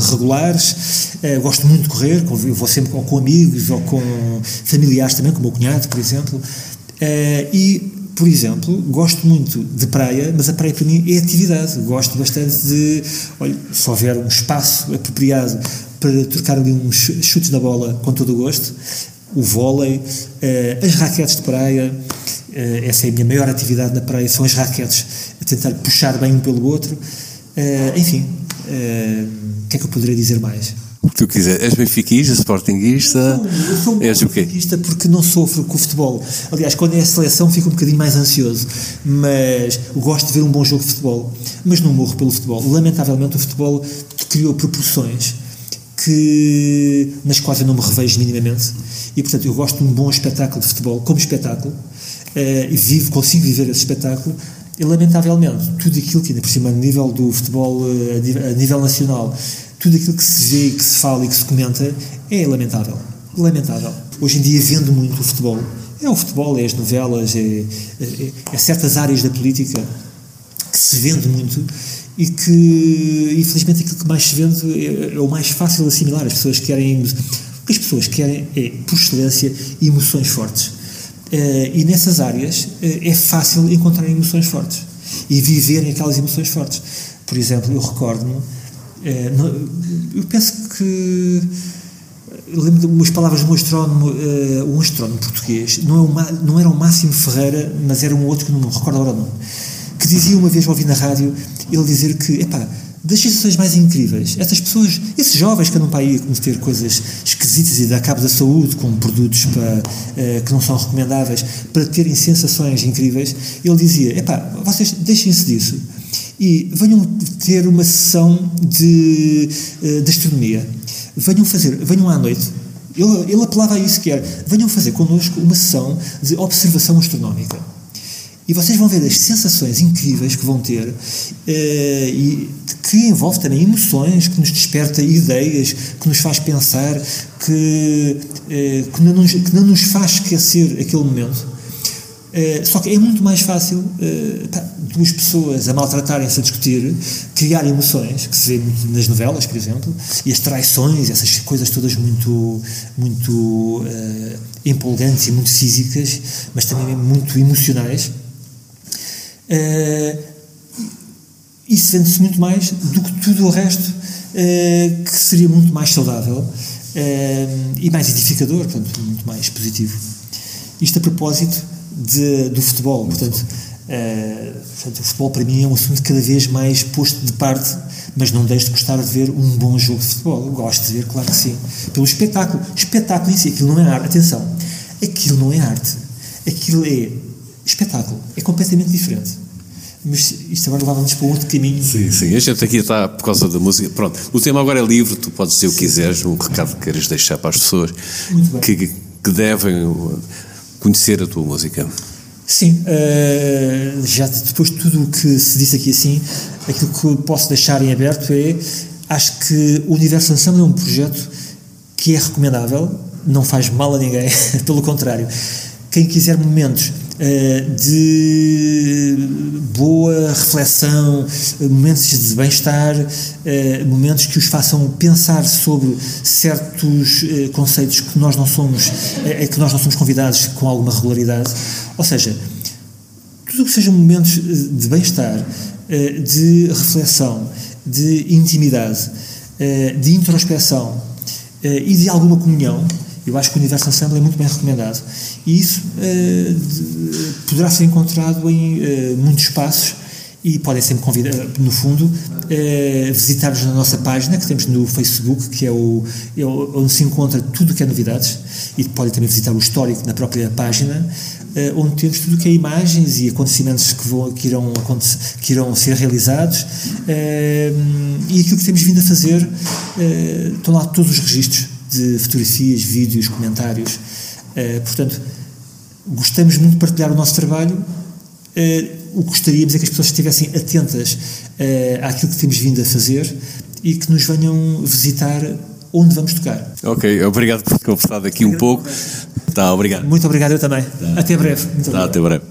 regulares. Uh, gosto muito de correr, vou sempre com, com, amigos ou com familiares também, com o meu cunhado, por exemplo. Uh, e, por exemplo, gosto muito de praia, mas a praia para mim é atividade. Gosto bastante de, olha, se houver um espaço apropriado para trocar ali uns chutes na bola com todo o gosto, o vôlei, as raquetes de praia, essa é a minha maior atividade na praia, são as raquetes a tentar puxar bem um pelo outro. Uh, enfim, uh, o que é que eu poderia dizer mais? O que tu quiser. És benfiquista, sportinguista? Não, eu sou um és o quê? porque não sofro com o futebol. Aliás, quando é a seleção fico um bocadinho mais ansioso. Mas gosto de ver um bom jogo de futebol. Mas não morro pelo futebol. Lamentavelmente o futebol criou proporções que, nas quais eu não me revejo minimamente. E portanto eu gosto de um bom espetáculo de futebol como espetáculo. Uh, e vivo, consigo viver esse espetáculo e, lamentavelmente, tudo aquilo que, ainda por cima, a nível do futebol, eh, a nível nacional, tudo aquilo que se vê, que se fala e que se comenta é lamentável. Lamentável. Hoje em dia vendo muito o futebol. É o futebol, é as novelas, é, é, é certas áreas da política que se vende muito e que, infelizmente, aquilo que mais se vende é, é o mais fácil de assimilar. As pessoas querem. As pessoas querem é, por excelência, emoções fortes e nessas áreas uh, é fácil encontrar emoções fortes e viverem aquelas emoções fortes. Por exemplo, eu recordo-me, uh, eu penso que lembro de umas palavras de um astrónomo, um astrónomo português, não, é não era o Máximo Ferreira, mas era um outro que não me recordo agora o nome, que dizia uma vez, ouvi na rádio, ele dizer que, epá, das sensações mais incríveis. Essas pessoas, esses jovens que andam para aí a cometer coisas esquisitas e dar cabo da saúde com produtos para, uh, que não são recomendáveis para terem sensações incríveis, ele dizia: epá, vocês deixem-se disso e venham ter uma sessão de, uh, de astronomia. Venham fazer, venham à noite. Ele, ele apelava a isso que era: venham fazer connosco uma sessão de observação astronómica e vocês vão ver as sensações incríveis que vão ter uh, e que envolve também emoções, que nos desperta ideias, que nos faz pensar, que, uh, que, não, nos, que não nos faz esquecer aquele momento. Uh, só que é muito mais fácil duas pessoas a maltratarem-se a discutir, criar emoções, que se vê muito nas novelas, por exemplo, e as traições, essas coisas todas muito, muito empolgantes e muito físicas, mas também muito emocionais. Isso vende-se muito mais do que tudo o resto uh, que seria muito mais saudável uh, e mais edificador, portanto, muito mais positivo. Isto a propósito de, do futebol, portanto, portanto, o futebol para mim é um assunto cada vez mais posto de parte, mas não deixo de gostar de ver um bom jogo de futebol. Eu gosto de ver, claro que sim, pelo espetáculo. Espetáculo em si, aquilo não é arte. Atenção, aquilo não é arte. Aquilo é espetáculo. É completamente diferente. Mas isto agora leva-nos para outro caminho. Sim, sim. A gente aqui está por causa da música. Pronto, o tema agora é livre, tu podes dizer o que quiseres, um recado que queres deixar para as pessoas que, que devem conhecer a tua música. Sim, uh, já depois de tudo o que se disse aqui assim, aquilo que posso deixar em aberto é, acho que o Universo Ensemble é um projeto que é recomendável, não faz mal a ninguém, [laughs] pelo contrário. Quem quiser momentos de boa reflexão, momentos de bem-estar, eh, momentos que os façam pensar sobre certos eh, conceitos que nós não somos, que nós não somos convidados com alguma regularidade. Ou seja, tudo que sejam momentos de bem-estar, de reflexão, de intimidade, de introspecção e de alguma comunhão, eu acho que o Universo Ensemble é muito bem recomendado. E isso uh, de, poderá ser encontrado em uh, muitos espaços e podem sempre convidar, no fundo, uh, visitar-nos na nossa página que temos no Facebook, que é, o, é onde se encontra tudo o que é novidades, e podem também visitar o histórico na própria página, uh, onde temos tudo o que é imagens e acontecimentos que, vão, que, irão, que irão ser realizados, uh, e aquilo que temos vindo a fazer, estão lá todos os registros de fotografias, vídeos, comentários. Uh, portanto, gostamos muito de partilhar o nosso trabalho. Uh, o que gostaríamos é que as pessoas estivessem atentas uh, àquilo que temos vindo a fazer e que nos venham visitar onde vamos tocar. Ok, obrigado por ter conversado aqui um pouco. Tá, obrigado. Muito obrigado, eu também. Tá. Até breve. Tá, até breve.